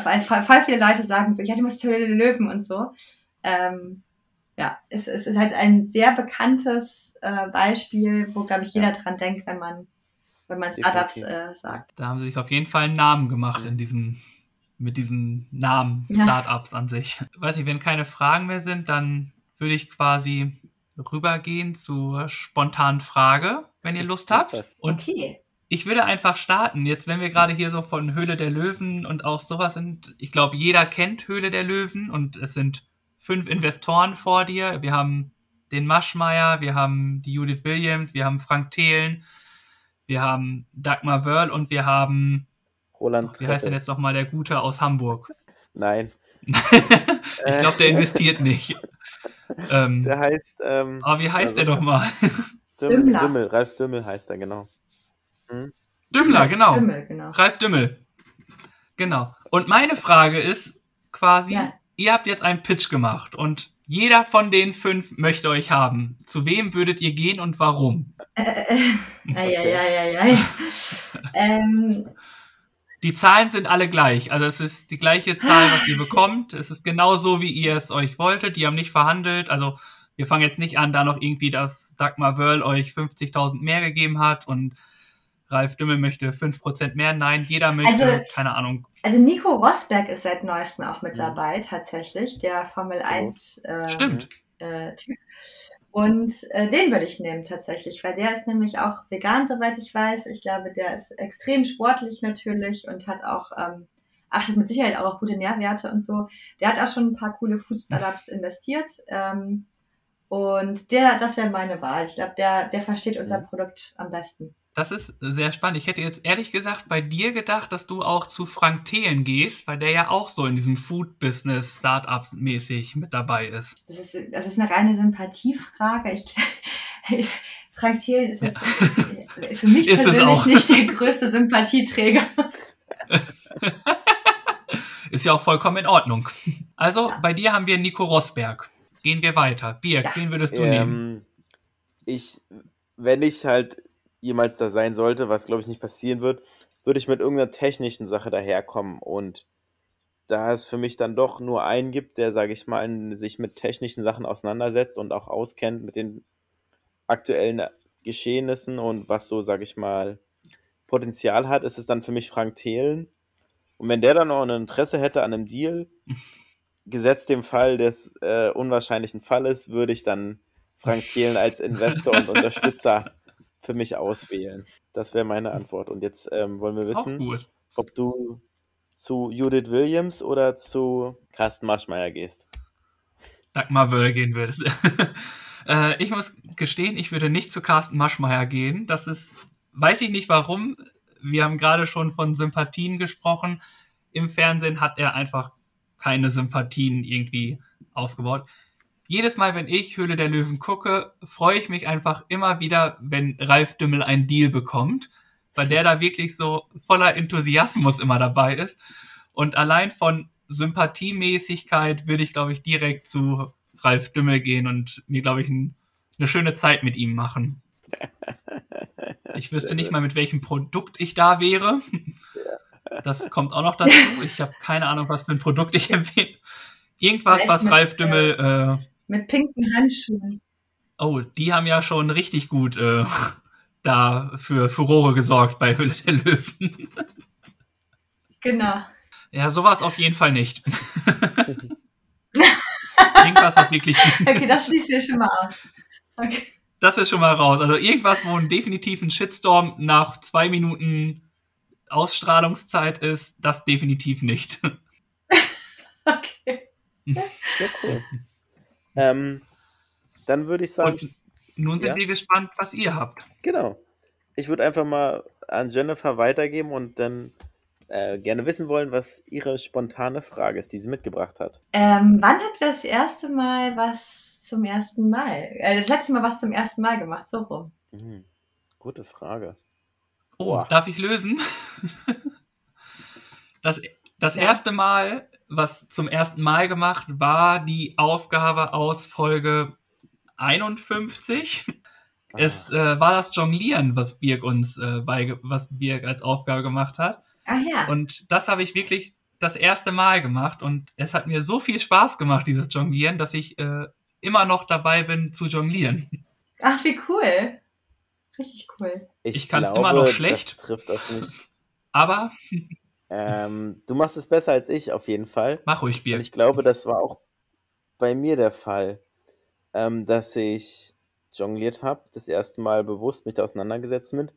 voll, voll, viele Leute sagen so, ja, du musst zur Höhle der Löwen und so. Ähm, ja, es, es ist halt ein sehr bekanntes äh, Beispiel, wo, glaube ich, jeder ja. dran denkt, wenn man, wenn man Startups äh, sagt. Da haben sie sich auf jeden Fall einen Namen gemacht in diesem, mit diesem Namen Startups ja. an sich. Ich weiß nicht, wenn keine Fragen mehr sind, dann würde ich quasi rübergehen zur spontanen Frage, wenn ihr Lust habt. Und okay. Ich würde einfach starten. Jetzt, wenn wir gerade hier so von Höhle der Löwen und auch sowas sind, ich glaube, jeder kennt Höhle der Löwen und es sind fünf Investoren vor dir. Wir haben den Maschmeyer, wir haben die Judith Williams, wir haben Frank Thelen, wir haben Dagmar Wörl und wir haben, Roland wie heißt denn jetzt nochmal der Gute aus Hamburg? Nein, ich glaube, der investiert nicht. Ähm, der heißt ähm, aber wie heißt ja, der nochmal? Dümmel, Dümmler. Dümmel, Ralf Dümmel heißt er, genau. Dümmler, genau. Dümmel, genau. Ralf Dümmel. Genau. Und meine Frage ist quasi, Ja. ihr habt jetzt einen Pitch gemacht und jeder von den fünf möchte euch haben. Zu wem würdet ihr gehen und warum? Äh, ei, ei, ei, ei, ei. ähm, Die Zahlen sind alle gleich. Also es ist die gleiche Zahl, was ihr bekommt. Es ist genau so, wie ihr es euch wolltet. Die haben nicht verhandelt. Also wir fangen jetzt nicht an, da noch irgendwie, dass Dagmar Wörl euch 50.000 mehr gegeben hat und Ralf Dümmel möchte 5% mehr. Nein, jeder möchte, Also- keine Ahnung, also Nico Rosberg ist seit neuestem auch mit Mhm. dabei, tatsächlich, der Formel 1 äh, stimmt. äh, Typ. Und äh, den würde ich nehmen tatsächlich, weil der ist nämlich auch vegan, soweit ich weiß. Ich glaube, der ist extrem sportlich natürlich und hat auch, ähm, achtet mit Sicherheit auch auf gute Nährwerte und so. Der hat auch schon ein paar coole Food Startups investiert. Ähm, und der, das wäre meine Wahl. Ich glaube, der, der versteht unser Mhm. Produkt am besten. Das ist sehr spannend. Ich hätte jetzt ehrlich gesagt bei dir gedacht, dass du auch zu Frank Thelen gehst, weil der ja auch so in diesem Food-Business Startups mäßig mit dabei ist. Das ist, das ist eine reine Sympathiefrage. Ich, Frank Thelen ist jetzt für mich persönlich nicht der größte Sympathieträger. Ist ja auch vollkommen in Ordnung. Also Ja. bei dir haben wir Nico Rosberg. Gehen wir weiter. Birg, Ja. wen würdest du nehmen? Ähm, ich, wenn ich halt jemals da sein sollte, was glaube ich nicht passieren wird, würde ich mit irgendeiner technischen Sache daherkommen. Und da es für mich dann doch nur einen gibt, der, sage ich mal, sich mit technischen Sachen auseinandersetzt und auch auskennt mit den aktuellen Geschehnissen und was so, sage ich mal, Potenzial hat, ist es dann für mich Frank Thelen. Und wenn der dann noch ein Interesse hätte an einem Deal, gesetzt dem Fall des äh, unwahrscheinlichen Falles, würde ich dann Frank Thelen als Investor und Unterstützer für mich auswählen. Das wäre meine Antwort. Und jetzt ähm, wollen wir wissen, ob du zu Judith Williams oder zu Carsten Maschmeyer gehst. Dagmar Wöll gehen würdest. äh, ich muss gestehen, ich würde nicht zu Carsten Maschmeyer gehen. Das ist, weiß ich nicht warum. Wir haben gerade schon von Sympathien gesprochen. Im Fernsehen hat er einfach keine Sympathien irgendwie aufgebaut. Jedes Mal, wenn ich Höhle der Löwen gucke, freue ich mich einfach immer wieder, wenn Ralf Dümmel einen Deal bekommt, weil der da wirklich so voller Enthusiasmus immer dabei ist. Und allein von Sympathiemäßigkeit würde ich, glaube ich, direkt zu Ralf Dümmel gehen und mir, glaube ich, ein, eine schöne Zeit mit ihm machen. Ich wüsste nicht mal, mit welchem Produkt ich da wäre. Das kommt auch noch dazu. Ich habe keine Ahnung, was für ein Produkt ich empfehle. Irgendwas, Vielleicht was Ralf Dümmel. Äh, Mit pinken Handschuhen. oh, die haben ja schon richtig gut äh, da für Furore gesorgt bei Hülle der Löwen. Genau. Ja, sowas auf jeden Fall nicht. Irgendwas, was wirklich. Okay, das schließen wir schon mal aus. Okay. Das ist schon mal raus. Also irgendwas, wo ein definitiv ein Shitstorm nach zwei Minuten Ausstrahlungszeit ist, das definitiv nicht. okay. Ja, cool. Ähm, dann würde ich sagen, Und nun sind Ja. wir gespannt, was ihr habt. genau. Ich würde einfach mal an Jennifer weitergeben und dann äh, gerne wissen wollen, was ihre spontane Frage ist, die sie mitgebracht hat. Ähm, wann habt ihr das erste Mal was zum ersten Mal? Äh, das letzte Mal was zum ersten Mal gemacht, so rum. Hm, gute Frage. Oh, Boah. darf ich lösen? Das, das Ja. erste Mal, was zum ersten Mal gemacht, war die Aufgabe aus Folge 51. Es Ah, äh, war das Jonglieren, was Birg uns äh, beige was Birg als Aufgabe gemacht hat. Ach ja. Und das habe ich wirklich das erste Mal gemacht und es hat mir so viel Spaß gemacht, dieses Jonglieren, dass ich äh, immer noch dabei bin zu jonglieren. Ach, wie cool. Richtig cool. ich kann's immer noch schlecht. Das trifft auf mich. Aber Ähm, du machst es besser als ich, auf jeden Fall. mach ruhig, Und Birg. ich glaube, das war auch bei mir der Fall, ähm, dass ich jongliert habe, das erste Mal bewusst mich da auseinandergesetzt mit.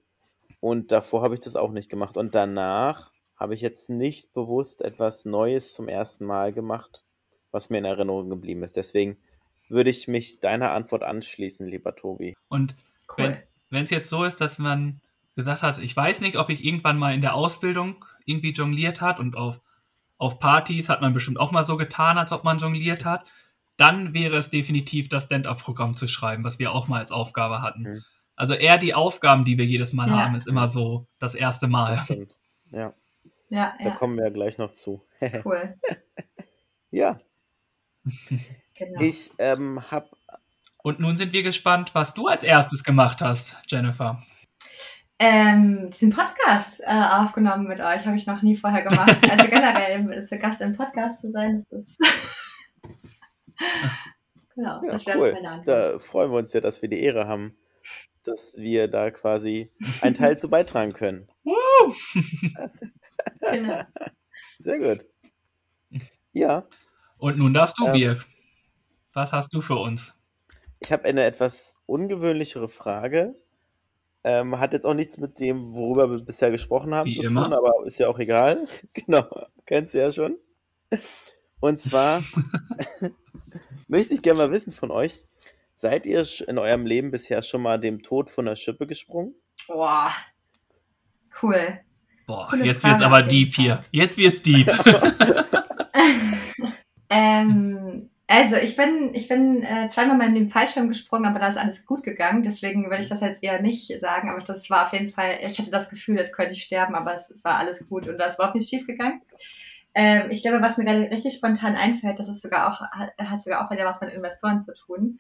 Und davor habe ich das auch nicht gemacht. Und danach habe ich jetzt nicht bewusst etwas Neues zum ersten Mal gemacht, was mir in Erinnerung geblieben ist. Deswegen würde ich mich deiner Antwort anschließen, lieber Tobi. Und Cool. wenn es jetzt so ist, dass man gesagt hat, ich weiß nicht, ob ich irgendwann mal in der Ausbildung irgendwie jongliert hat und auf, auf Partys hat man bestimmt auch mal so getan, als ob man jongliert hat, dann wäre es definitiv das Stand-up-Programm zu schreiben, was wir auch mal als Aufgabe hatten. Mhm. Also eher die Aufgaben, die wir jedes Mal Ja. haben, ist immer so das erste Mal. Das stimmt. Ja, Ja, da ja, kommen wir ja gleich noch zu. cool. Ja, Genau. ich ähm, habe Und nun sind wir gespannt, was du als erstes gemacht hast, Jennifer. Ähm, diesen Podcast äh, aufgenommen mit euch habe ich noch nie vorher gemacht. Also generell zu Gast im Podcast zu sein, das ist. genau, Ja, das wäre cool. meine Antwort. Da freuen wir uns ja, dass wir die Ehre haben, dass wir da quasi einen Teil zu beitragen können. Genau. Sehr gut. Ja, Und nun darfst du, Ähm. Birg. Was hast du für uns? ich habe eine etwas ungewöhnlichere Frage. Ähm, hat jetzt auch nichts mit dem, worüber wir bisher gesprochen haben, Wie zu immer. tun, aber ist ja auch egal. Genau, kennst du ja schon. Und zwar möchte ich gerne mal wissen von euch, seid ihr in eurem Leben bisher schon mal dem Tod von der Schippe gesprungen? Boah. Cool. Boah, Coole jetzt Frage wird's aber deep hier. Jetzt wird's deep. ähm, also ich bin, ich bin äh, zweimal mal in den Fallschirm gesprungen, aber da ist alles gut gegangen. Deswegen würde ich das jetzt eher nicht sagen. Aber das war auf jeden Fall, ich hatte das Gefühl, jetzt könnte ich sterben, aber es war alles gut und da ist überhaupt nichts schief gegangen. Ähm, ich glaube, was mir gerade richtig spontan einfällt, das ist sogar auch, hat, sogar auch wieder was mit Investoren zu tun.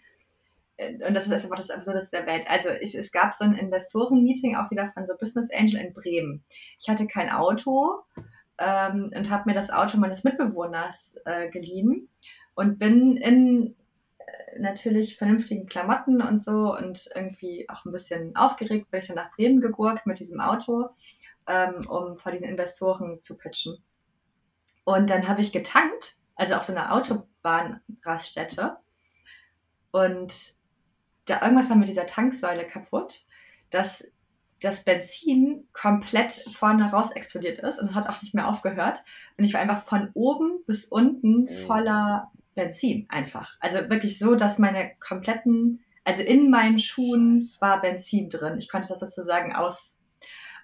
Äh, Und das ist einfach das Absurdeste der Welt. Also ich, es gab so ein Investoren-Meeting auch wieder von so Business Angel in Bremen. Ich hatte kein Auto ähm, und habe mir das Auto meines Mitbewohners äh, geliehen und bin in äh, natürlich vernünftigen Klamotten und so und irgendwie auch ein bisschen aufgeregt, bin ich dann nach Bremen gegurkt mit diesem Auto, ähm, um vor diesen Investoren zu pitchen. Und dann habe ich getankt, also auf so einer Autobahnraststätte. Und da irgendwas war mit dieser Tanksäule kaputt, dass das Benzin komplett vorne raus explodiert ist und es hat auch nicht mehr aufgehört. Und ich war einfach von oben bis unten voller Benzin einfach. Also wirklich so, dass meine kompletten, also in meinen Schuhen war Benzin drin. Ich konnte das sozusagen aus.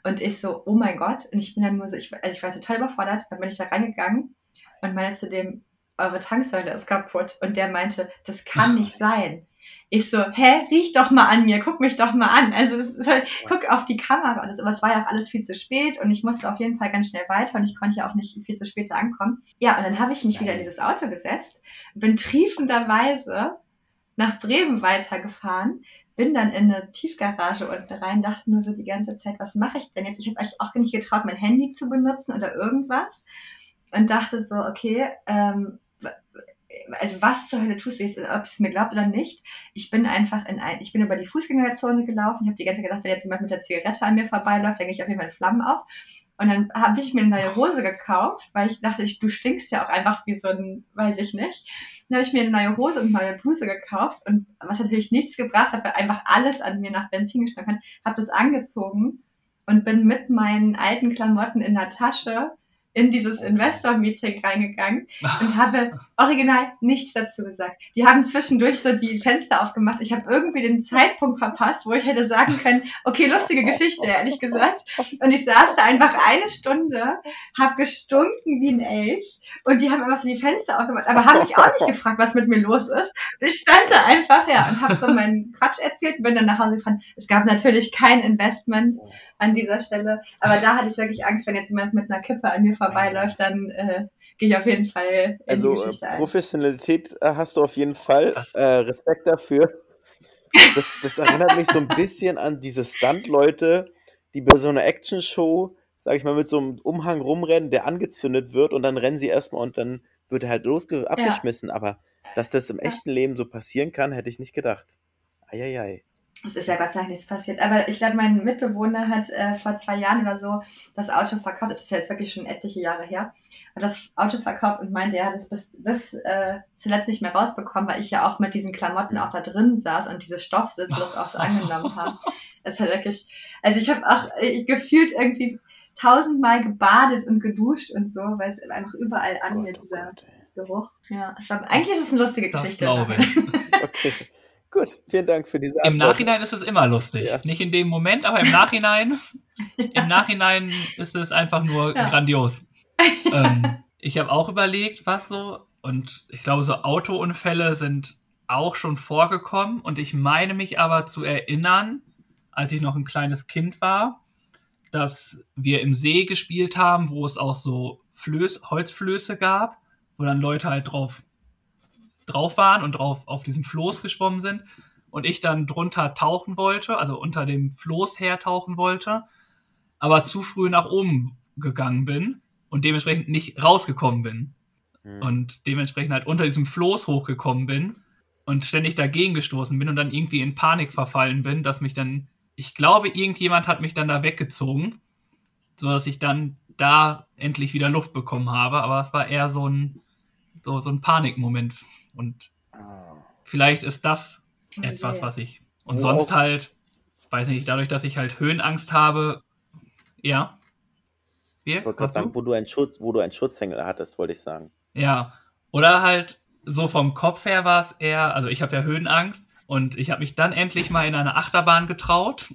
Und ich so, oh mein Gott. Und ich bin dann nur so, ich, also ich war total überfordert. Dann bin ich da reingegangen und meinte zu dem, eure Tanksäule ist kaputt. Und der meinte, das kann nicht sein. Ich so, hä, riech doch mal an mir, guck mich doch mal an. Also halt, guck auf die Kamera. Und das, aber es war ja auch alles viel zu spät und ich musste auf jeden Fall ganz schnell weiter und ich konnte ja auch nicht viel zu spät da ankommen. Ja, und dann habe ich mich wieder in dieses Auto gesetzt, bin triefenderweise nach Bremen weitergefahren, bin dann in eine Tiefgarage unten rein, dachte nur so die ganze Zeit, was mache ich denn jetzt? Ich habe euch auch nicht getraut, mein Handy zu benutzen oder irgendwas und dachte so, okay, ähm, also was zur Hölle tust du jetzt, ob es mir glaubt oder nicht. Ich bin einfach in ein, ich bin über die Fußgängerzone gelaufen. Ich habe die ganze Zeit gedacht, wenn jetzt jemand mit der Zigarette an mir vorbeiläuft, dann gehe ich auf jeden Fall in Flammen auf. Und dann habe ich mir eine neue Hose gekauft, weil ich dachte, ich, du stinkst ja auch einfach wie so ein, weiß ich nicht. Dann habe ich mir eine neue Hose und eine neue Bluse gekauft und was natürlich nichts gebracht hat, weil einfach alles an mir nach Benzin geschmeckt hat, habe das angezogen und bin mit meinen alten Klamotten in der Tasche in dieses Investor-Meeting reingegangen und habe original nichts dazu gesagt. Die haben zwischendurch so die Fenster aufgemacht. Ich habe irgendwie den Zeitpunkt verpasst, wo ich hätte sagen können, okay, lustige Geschichte, ehrlich gesagt. Und ich saß da einfach eine Stunde, habe gestunken wie ein Elch und die haben einfach so die Fenster aufgemacht, aber haben mich auch nicht gefragt, was mit mir los ist. Ich stand da einfach, ja, und habe so meinen Quatsch erzählt und bin dann nach Hause gefahren. Es gab natürlich kein Investment an dieser Stelle, aber da hatte ich wirklich Angst, wenn jetzt jemand mit einer Kippe an mir vorbeiläuft, dann äh, gehe ich auf jeden Fall in Also die äh, Geschichte ein. Professionalität äh, hast du auf jeden Fall. Äh, Respekt dafür. Das, das erinnert mich so ein bisschen an diese Stunt-Leute, die bei so einer Action-Show, sag ich mal, mit so einem Umhang rumrennen, der angezündet wird und dann rennen sie erstmal und dann wird er halt losge abgeschmissen. Aber dass das im Ja. echten Leben so passieren kann, hätte ich nicht gedacht. Eieiei. Es ist ja Gott sei Dank nichts passiert. Aber ich glaube, mein Mitbewohner hat äh, vor zwei Jahren oder so das Auto verkauft. Das ist ja jetzt wirklich schon etliche Jahre her. Hat das Auto verkauft und meinte, er hat es bis, bis äh, zuletzt nicht mehr rausbekommen, weil ich ja auch mit diesen Klamotten auch da drin saß und diese Stoffsitze das auch so angenommen haben. Es hat wirklich, also ich habe auch äh, gefühlt irgendwie tausendmal gebadet und geduscht und so, weil es einfach überall an mir oh dieser. Geruch. Ja, es war, eigentlich ist es eine lustige Das Geschichte. glaube ich. Okay. Gut, vielen Dank für diese Im Antwort. Nachhinein ist es immer lustig. Ja. Nicht in dem Moment, aber im Nachhinein, im Nachhinein ist es einfach nur Ja. grandios. ähm, ich habe auch überlegt, was so, und ich glaube, so Autounfälle sind auch schon vorgekommen. Und ich meine mich aber zu erinnern, als ich noch ein kleines Kind war, dass wir im See gespielt haben, wo es auch so Flöß, Holzflöße gab, wo dann Leute halt drauf, drauf waren und drauf auf diesem Floß geschwommen sind und ich dann drunter tauchen wollte, also unter dem Floß hertauchen wollte, aber zu früh nach oben gegangen bin und dementsprechend nicht rausgekommen bin Hm. und dementsprechend halt unter diesem Floß hochgekommen bin und ständig dagegen gestoßen bin und dann irgendwie in Panik verfallen bin, dass mich dann, ich glaube, irgendjemand hat mich dann da weggezogen, so dass ich dann da endlich wieder Luft bekommen habe, aber es war eher so ein, so, so ein Panikmoment und Ah. vielleicht ist das Oh etwas, was ich. Und sonst halt, weiß nicht, dadurch, dass ich halt Höhenangst habe, ja. Wie? Ich wollte gerade sagen, wo du, einen Schutz, wo du einen Schutzengel hattest, wollte ich sagen. Ja. Oder halt, so vom Kopf her war es eher, also ich habe ja Höhenangst und ich habe mich dann endlich mal in eine Achterbahn getraut,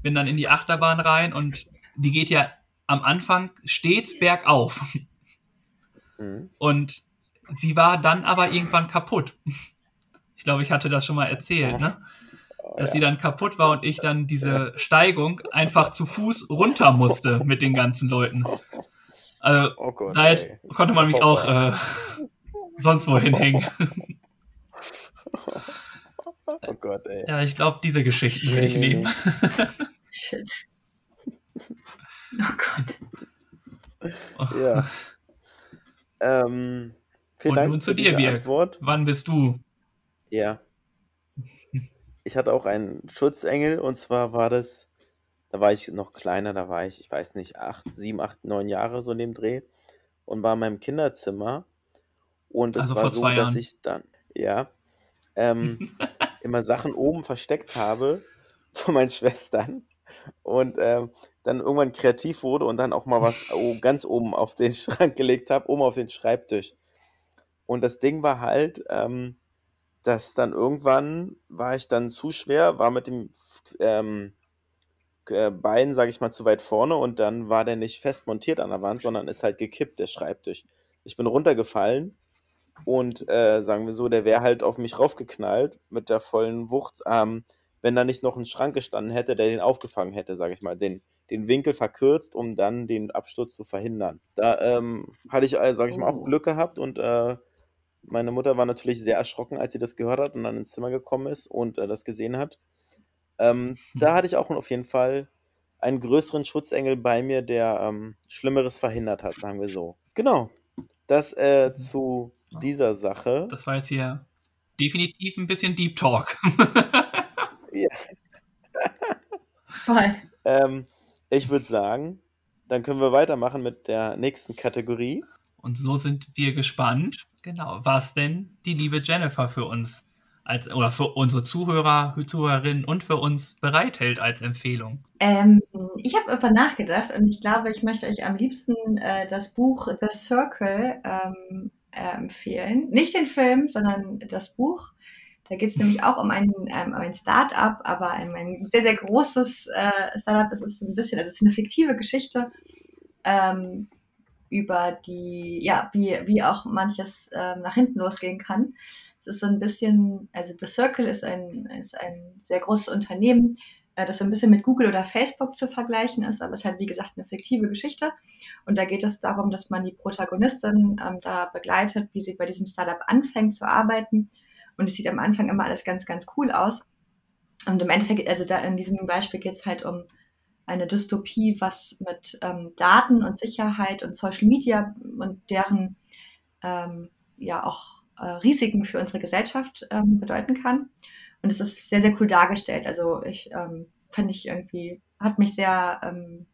bin dann in die Achterbahn rein und die geht ja am Anfang stets bergauf. Mhm. Und sie war dann aber irgendwann kaputt. Ich glaube, ich hatte das schon mal erzählt, ne? Oh, dass sie dann kaputt war und ich dann diese Steigung einfach zu Fuß runter musste mit den ganzen Leuten. Also oh Gott. da ey. konnte man mich Oh auch äh, sonst wohin hängen. Oh Gott, ey. Ja, ich glaube, diese Geschichten will ich nehmen. Shit. Oh Gott. Ja. Ähm, vielen Und Dank nun zu dir, Birg. Antwort. Wann bist du? Ja. Ich hatte auch einen Schutzengel und zwar war das, da war ich noch kleiner, da war ich, ich weiß nicht, acht, sieben, acht, neun Jahre so in dem Dreh und war in meinem Kinderzimmer und es Also war so, dass Jahren. ich dann, ja, ähm, immer Sachen oben versteckt habe von meinen Schwestern und ähm, dann irgendwann kreativ wurde und dann auch mal was ganz oben auf den Schrank gelegt habe, oben auf den Schreibtisch. Und das Ding war halt, ähm, dass dann irgendwann war ich dann zu schwer, war mit dem ähm, äh, Bein, sage ich mal, zu weit vorne und dann war der nicht fest montiert an der Wand, sondern ist halt gekippt, der Schreibtisch. Ich bin runtergefallen und äh, sagen wir so, der wäre halt auf mich raufgeknallt mit der vollen Wucht, ähm, wenn da nicht noch ein Schrank gestanden hätte, der den aufgefangen hätte, sage ich mal, den, den Winkel verkürzt, um dann den Absturz zu verhindern. Da ähm, hatte ich, äh, sage ich mal, auch Oh. Glück gehabt und äh, meine Mutter war natürlich sehr erschrocken, als sie das gehört hat und dann ins Zimmer gekommen ist und äh, das gesehen hat. Ähm, da hatte ich auch auf jeden Fall einen größeren Schutzengel bei mir, der ähm, Schlimmeres verhindert hat, sagen wir so. Genau. Das äh, zu dieser Sache. Das war jetzt hier definitiv ein bisschen Deep Talk. Voll. Ähm, ich würde sagen, dann können wir weitermachen mit der nächsten Kategorie. Und so sind wir gespannt, genau, was denn die liebe Jennifer für uns als oder für unsere Zuhörer, Zuhörerinnen und für uns bereithält als Empfehlung. Ähm, ich habe darüber nachgedacht und ich glaube, ich möchte euch am liebsten äh, das Buch The Circle ähm, äh, empfehlen. Nicht den Film, sondern das Buch. Da geht es nämlich auch um ein, ähm, um ein Start-up, aber ein, ein sehr, sehr großes äh, Start-up. Es ist ein bisschen, also es ist eine fiktive Geschichte ähm, über die, ja, wie, wie auch manches ähm, nach hinten losgehen kann. Es ist so ein bisschen, also The Circle ist ein, ist ein sehr großes Unternehmen, äh, das so ein bisschen mit Google oder Facebook zu vergleichen ist, aber es ist halt wie gesagt eine fiktive Geschichte. Und da geht es darum, dass man die Protagonistin ähm, da begleitet, wie sie bei diesem Startup anfängt zu arbeiten. Und es sieht am Anfang immer alles ganz, ganz cool aus. Und im Endeffekt, also da in diesem Beispiel geht es halt um eine Dystopie, was mit ähm, Daten und Sicherheit und Social Media und deren ähm, ja auch äh, Risiken für unsere Gesellschaft ähm, bedeuten kann. Und es ist sehr, sehr cool dargestellt. Also ich ähm, fand ich irgendwie, hat mich sehr, ähm,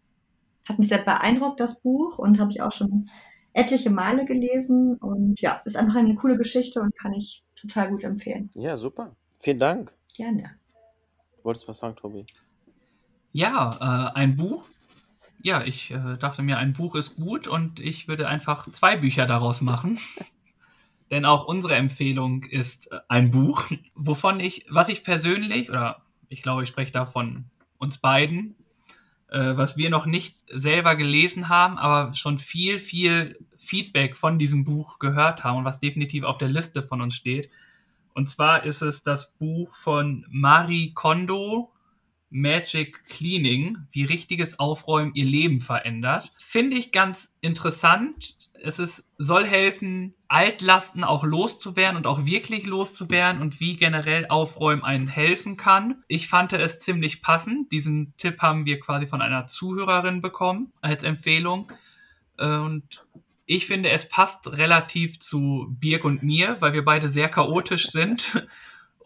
hat mich sehr beeindruckt, das Buch, und habe ich auch schon etliche Male gelesen. Und ja, ist einfach eine coole Geschichte und kann ich total gut empfehlen. Ja, super. Vielen Dank. Gerne. Wolltest du was sagen, Tobi? Ja, äh, ein Buch. Ja, ich äh, dachte mir, ein Buch ist gut und ich würde einfach zwei Bücher daraus machen. denn auch unsere Empfehlung ist äh, ein Buch, wovon ich, was ich persönlich, oder ich glaube, ich spreche da von uns beiden, äh, was wir noch nicht selber gelesen haben, aber schon viel, viel Feedback von diesem Buch gehört haben und was definitiv auf der Liste von uns steht. Und zwar ist es das Buch von Marie Kondo, Magic Cleaning, wie richtiges Aufräumen ihr Leben verändert. Finde ich ganz interessant. Es ist, soll helfen, Altlasten auch loszuwerden und auch wirklich loszuwerden und wie generell Aufräumen einen helfen kann. Ich fand es ziemlich passend. Diesen Tipp haben wir quasi von einer Zuhörerin bekommen als Empfehlung. Und ich finde, es passt relativ zu Birg und mir, weil wir beide sehr chaotisch sind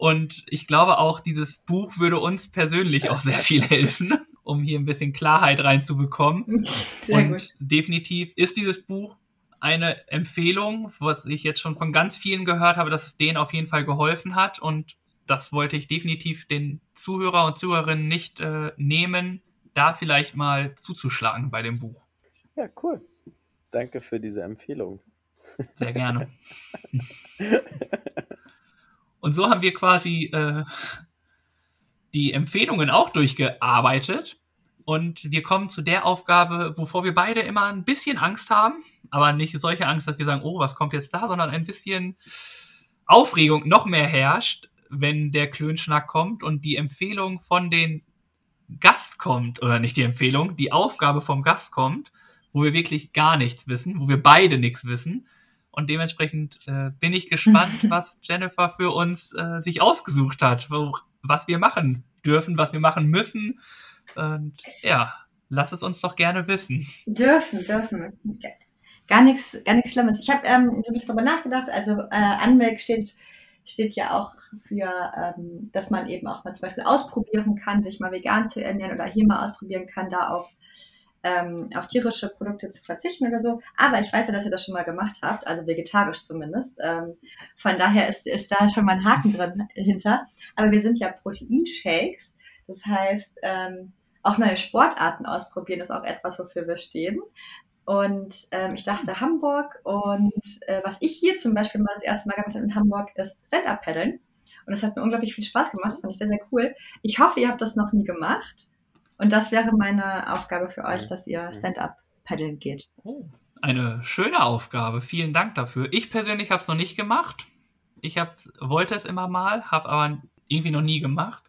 und ich glaube auch, dieses Buch würde uns persönlich auch sehr viel helfen, um hier ein bisschen Klarheit reinzubekommen. Sehr und gut. definitiv ist dieses Buch eine Empfehlung, was ich jetzt schon von ganz vielen gehört habe, dass es denen auf jeden Fall geholfen hat. Und das wollte ich definitiv den Zuhörer und Zuhörerinnen nicht äh, nehmen, da vielleicht mal zuzuschlagen bei dem Buch. Ja, cool. Danke für diese Empfehlung. Sehr gerne. Und so haben wir quasi äh, die Empfehlungen auch durchgearbeitet. Und wir kommen zu der Aufgabe, wovor wir beide immer ein bisschen Angst haben. Aber nicht solche Angst, dass wir sagen, oh, was kommt jetzt da, sondern ein bisschen Aufregung noch mehr herrscht, wenn der Klönschnack kommt und die Empfehlung von den Gast kommt, oder nicht die Empfehlung, die Aufgabe vom Gast kommt, wo wir wirklich gar nichts wissen, wo wir beide nichts wissen. Und dementsprechend äh, bin ich gespannt, was Jennifer für uns äh, sich ausgesucht hat, wo, was wir machen dürfen, was wir machen müssen. Und ja, lass es uns doch gerne wissen. Dürfen, dürfen. Gar nichts, gar nichts Schlimmes. Ich habe ähm, so ein bisschen darüber nachgedacht. Also äh, Anmelk steht, steht ja auch für, ähm, dass man eben auch mal zum Beispiel ausprobieren kann, sich mal vegan zu ernähren oder hier mal ausprobieren kann, da auf ähm, auf tierische Produkte zu verzichten oder so. Aber ich weiß ja, dass ihr das schon mal gemacht habt, also vegetarisch zumindest. Ähm, von daher ist, ist da schon mal ein Haken drin hinter. Aber wir sind ja Proteinshakes. Das heißt, ähm, auch neue Sportarten ausprobieren ist auch etwas, wofür wir stehen. Und ähm, ich dachte Hamburg und äh, was ich hier zum Beispiel mal das erste Mal gemacht habe in Hamburg ist Stand-Up-Paddeln. Und das hat mir unglaublich viel Spaß gemacht, fand ich sehr, sehr cool. Ich hoffe, ihr habt das noch nie gemacht. Und das wäre meine Aufgabe für euch, dass ihr Stand-up paddeln geht. Oh, eine schöne Aufgabe. Vielen Dank dafür. Ich persönlich habe es noch nicht gemacht. Ich hab, wollte es immer mal, habe aber irgendwie noch nie gemacht.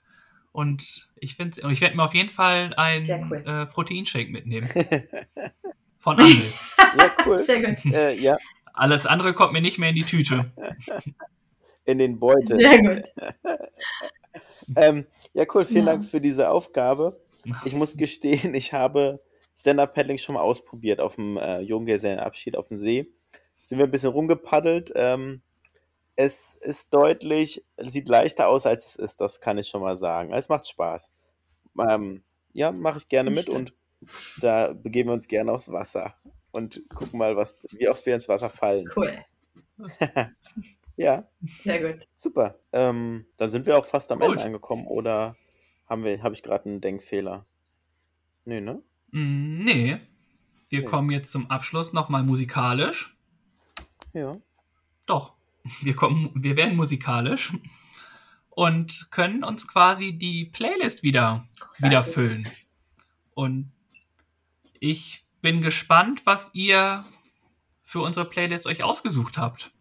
Und ich finde, ich werde mir auf jeden Fall einen cool. äh, Proteinshake mitnehmen. Von Angel. ja, cool. Sehr gut. Äh, ja. Alles andere kommt mir nicht mehr in die Tüte. In den Beutel. Sehr gut. ähm, ja, cool. Vielen ja. Dank für diese Aufgabe. Ich muss gestehen, ich habe Stand-Up-Paddling schon mal ausprobiert auf dem äh, Junggesellenabschied auf dem See. Sind wir ein bisschen rumgepaddelt. Ähm, es ist deutlich, sieht leichter aus, als es ist, das kann ich schon mal sagen. Es macht Spaß. Ähm, ja, mache ich gerne mit und da begeben wir uns gerne aufs Wasser und gucken mal, was, wie oft wir ins Wasser fallen. Cool. ja. Sehr gut. Super. Ähm, dann sind wir auch fast am gut. Ende angekommen, oder haben wir, habe ich gerade einen Denkfehler? Nee, ne? Mm, nee. Wir nee. kommen jetzt zum Abschluss nochmal musikalisch. Ja. Doch. Wir, kommen, wir werden musikalisch und können uns quasi die Playlist wieder, wieder füllen. Und ich bin gespannt, was ihr für unsere Playlist euch ausgesucht habt.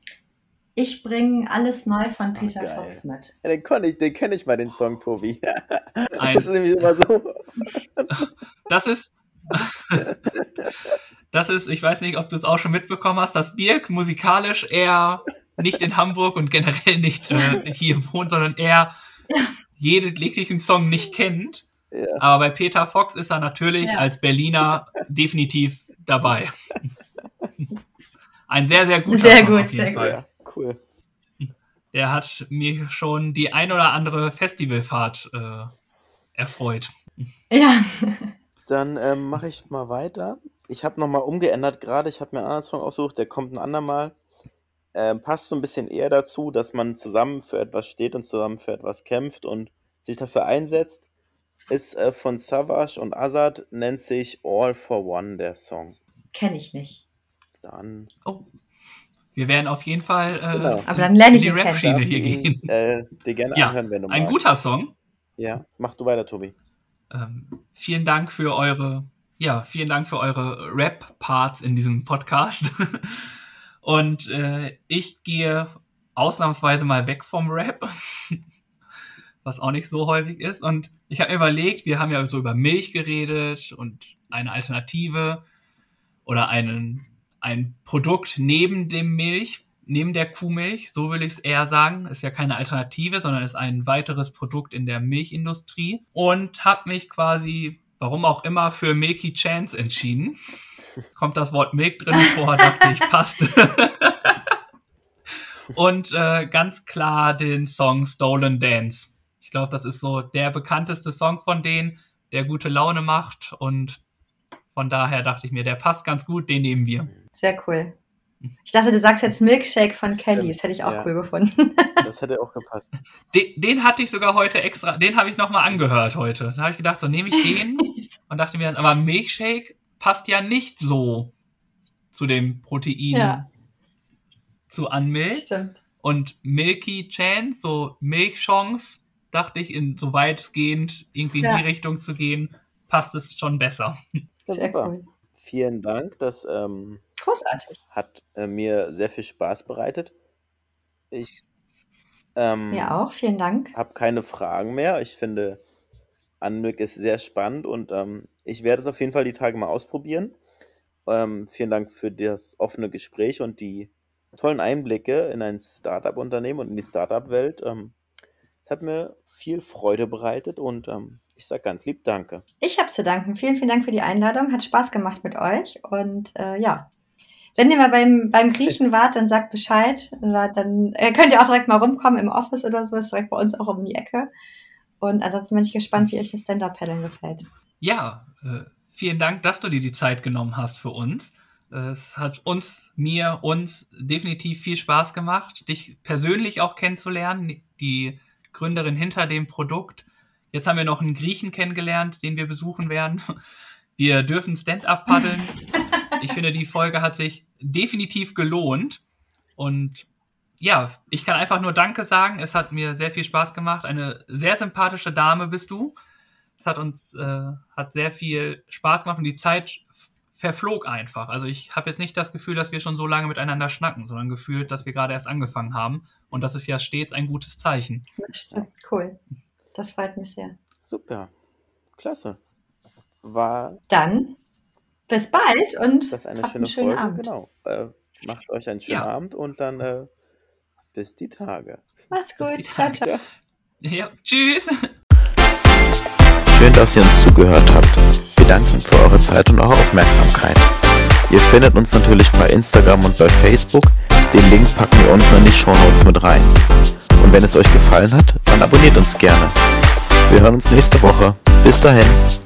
Ich bringe alles neu von Peter Ach, Fox mit. Ja, den ich, den kenne ich mal, den Song, Tobi. Ein, das ist nämlich immer so. Das ist. Das ist, ich weiß nicht, ob du es auch schon mitbekommen hast, dass Birk musikalisch eher nicht in Hamburg und generell nicht äh, hier wohnt, sondern eher jeden jeglichen Song nicht kennt. Ja. Aber bei Peter Fox ist er natürlich ja. als Berliner definitiv dabei. Ein sehr, sehr guter sehr Song gut, auf jeden sehr Fall. Gut cool. Der hat mir schon die ein oder andere Festivalfahrt äh, erfreut. Ja. Dann ähm, mache ich mal weiter. Ich habe nochmal umgeändert gerade. Ich habe mir einen anderen Song ausgesucht, der kommt ein andermal. Ähm, passt so ein bisschen eher dazu, dass man zusammen für etwas steht und zusammen für etwas kämpft und sich dafür einsetzt. Ist äh, von Savage und Azad, nennt sich All for One der Song. Kenne ich nicht. Dann. Oh. Wir werden auf jeden Fall äh, Genau. Aber dann lerne ich die. Rap-Schiene hier ihn, gehen. äh, dir gerne Ja, anhören, wenn du Ein magst. guter Song. Ja, mach du weiter, Tobi. Ähm, vielen Dank für eure, ja, vielen Dank für eure Rap-Parts in diesem Podcast. Und äh, ich gehe ausnahmsweise mal weg vom Rap, was auch nicht so häufig ist. Und ich habe mir überlegt, wir haben ja so über Milch geredet und eine Alternative oder einen, ein Produkt neben dem Milch, neben der Kuhmilch, so will ich es eher sagen. Ist ja keine Alternative, sondern ist ein weiteres Produkt in der Milchindustrie. Und habe mich quasi, warum auch immer, für Milky Chance entschieden. Kommt das Wort Milk drin vor, dachte ich, passt. Und äh, ganz klar den Song Stolen Dance. Ich glaube, das ist so der bekannteste Song von denen, der gute Laune macht. Und von daher dachte ich mir, der passt ganz gut, den nehmen wir. Sehr cool. Ich dachte, du sagst jetzt Milkshake von Kelly. Das hätte ich auch ja. cool gefunden. Das hätte auch gepasst. Den, den hatte ich sogar heute extra, den habe ich nochmal angehört heute. Da habe ich gedacht, so nehme ich den und dachte mir, aber Milkshake passt ja nicht so zu dem Protein Ja. zu an Milch. Stimmt. Und Milky Chance, so Milchchance, dachte ich, in so weitgehend irgendwie in Ja. die Richtung zu gehen, passt es schon besser. Sehr super. cool. Vielen Dank. Das ähm, Großartig. hat äh, mir sehr viel Spaß bereitet. Ich ähm, Mir auch. Vielen Dank. habe keine Fragen mehr. Ich finde, Anblick ist sehr spannend und ähm, ich werde es auf jeden Fall die Tage mal ausprobieren. Ähm, vielen Dank für das offene Gespräch und die tollen Einblicke in ein Startup-Unternehmen und in die Startup-Welt. Ähm, es hat mir viel Freude bereitet und ähm, ich sage ganz lieb Danke. Ich habe zu danken. Vielen, vielen Dank für die Einladung. Hat Spaß gemacht mit euch. Und äh, ja, wenn ihr mal beim, beim Griechen wart, dann sagt Bescheid. Dann äh, könnt ihr auch direkt mal rumkommen im Office oder so. Ist direkt bei uns auch um die Ecke. Und ansonsten bin ich gespannt, wie euch das Stand-Up-Paddeln gefällt. Ja, äh, vielen Dank, dass du dir die Zeit genommen hast für uns. Es hat uns, mir, uns definitiv viel Spaß gemacht, dich persönlich auch kennenzulernen, die Gründerin hinter dem Produkt. Jetzt haben wir noch einen Griechen kennengelernt, den wir besuchen werden. Wir dürfen Stand-up paddeln. Ich finde, die Folge hat sich definitiv gelohnt. Und ja, ich kann einfach nur Danke sagen. Es hat mir sehr viel Spaß gemacht. Eine sehr sympathische Dame bist du. Es hat uns äh, hat sehr viel Spaß gemacht und die Zeit verflog einfach. Also ich habe jetzt nicht das Gefühl, dass wir schon so lange miteinander schnacken, sondern gefühlt, dass wir gerade erst angefangen haben. Und das ist ja stets ein gutes Zeichen. Das stimmt. Cool. Das freut mich sehr. Super. Klasse. War Dann bis bald und das eine habt schöne einen schönen Folge? Abend. Genau. Äh, macht euch einen schönen Ja. Abend und dann äh, bis die Tage. Macht's gut. Ciao, ciao. Ja, tschüss. Schön, dass ihr uns zugehört habt. Wir danken für eure Zeit und eure Aufmerksamkeit. Ihr findet uns natürlich bei Instagram und bei Facebook. Den Link packen wir unten in die Shownotes mit rein. Und wenn es euch gefallen hat, dann abonniert uns gerne. Wir hören uns nächste Woche. Bis dahin.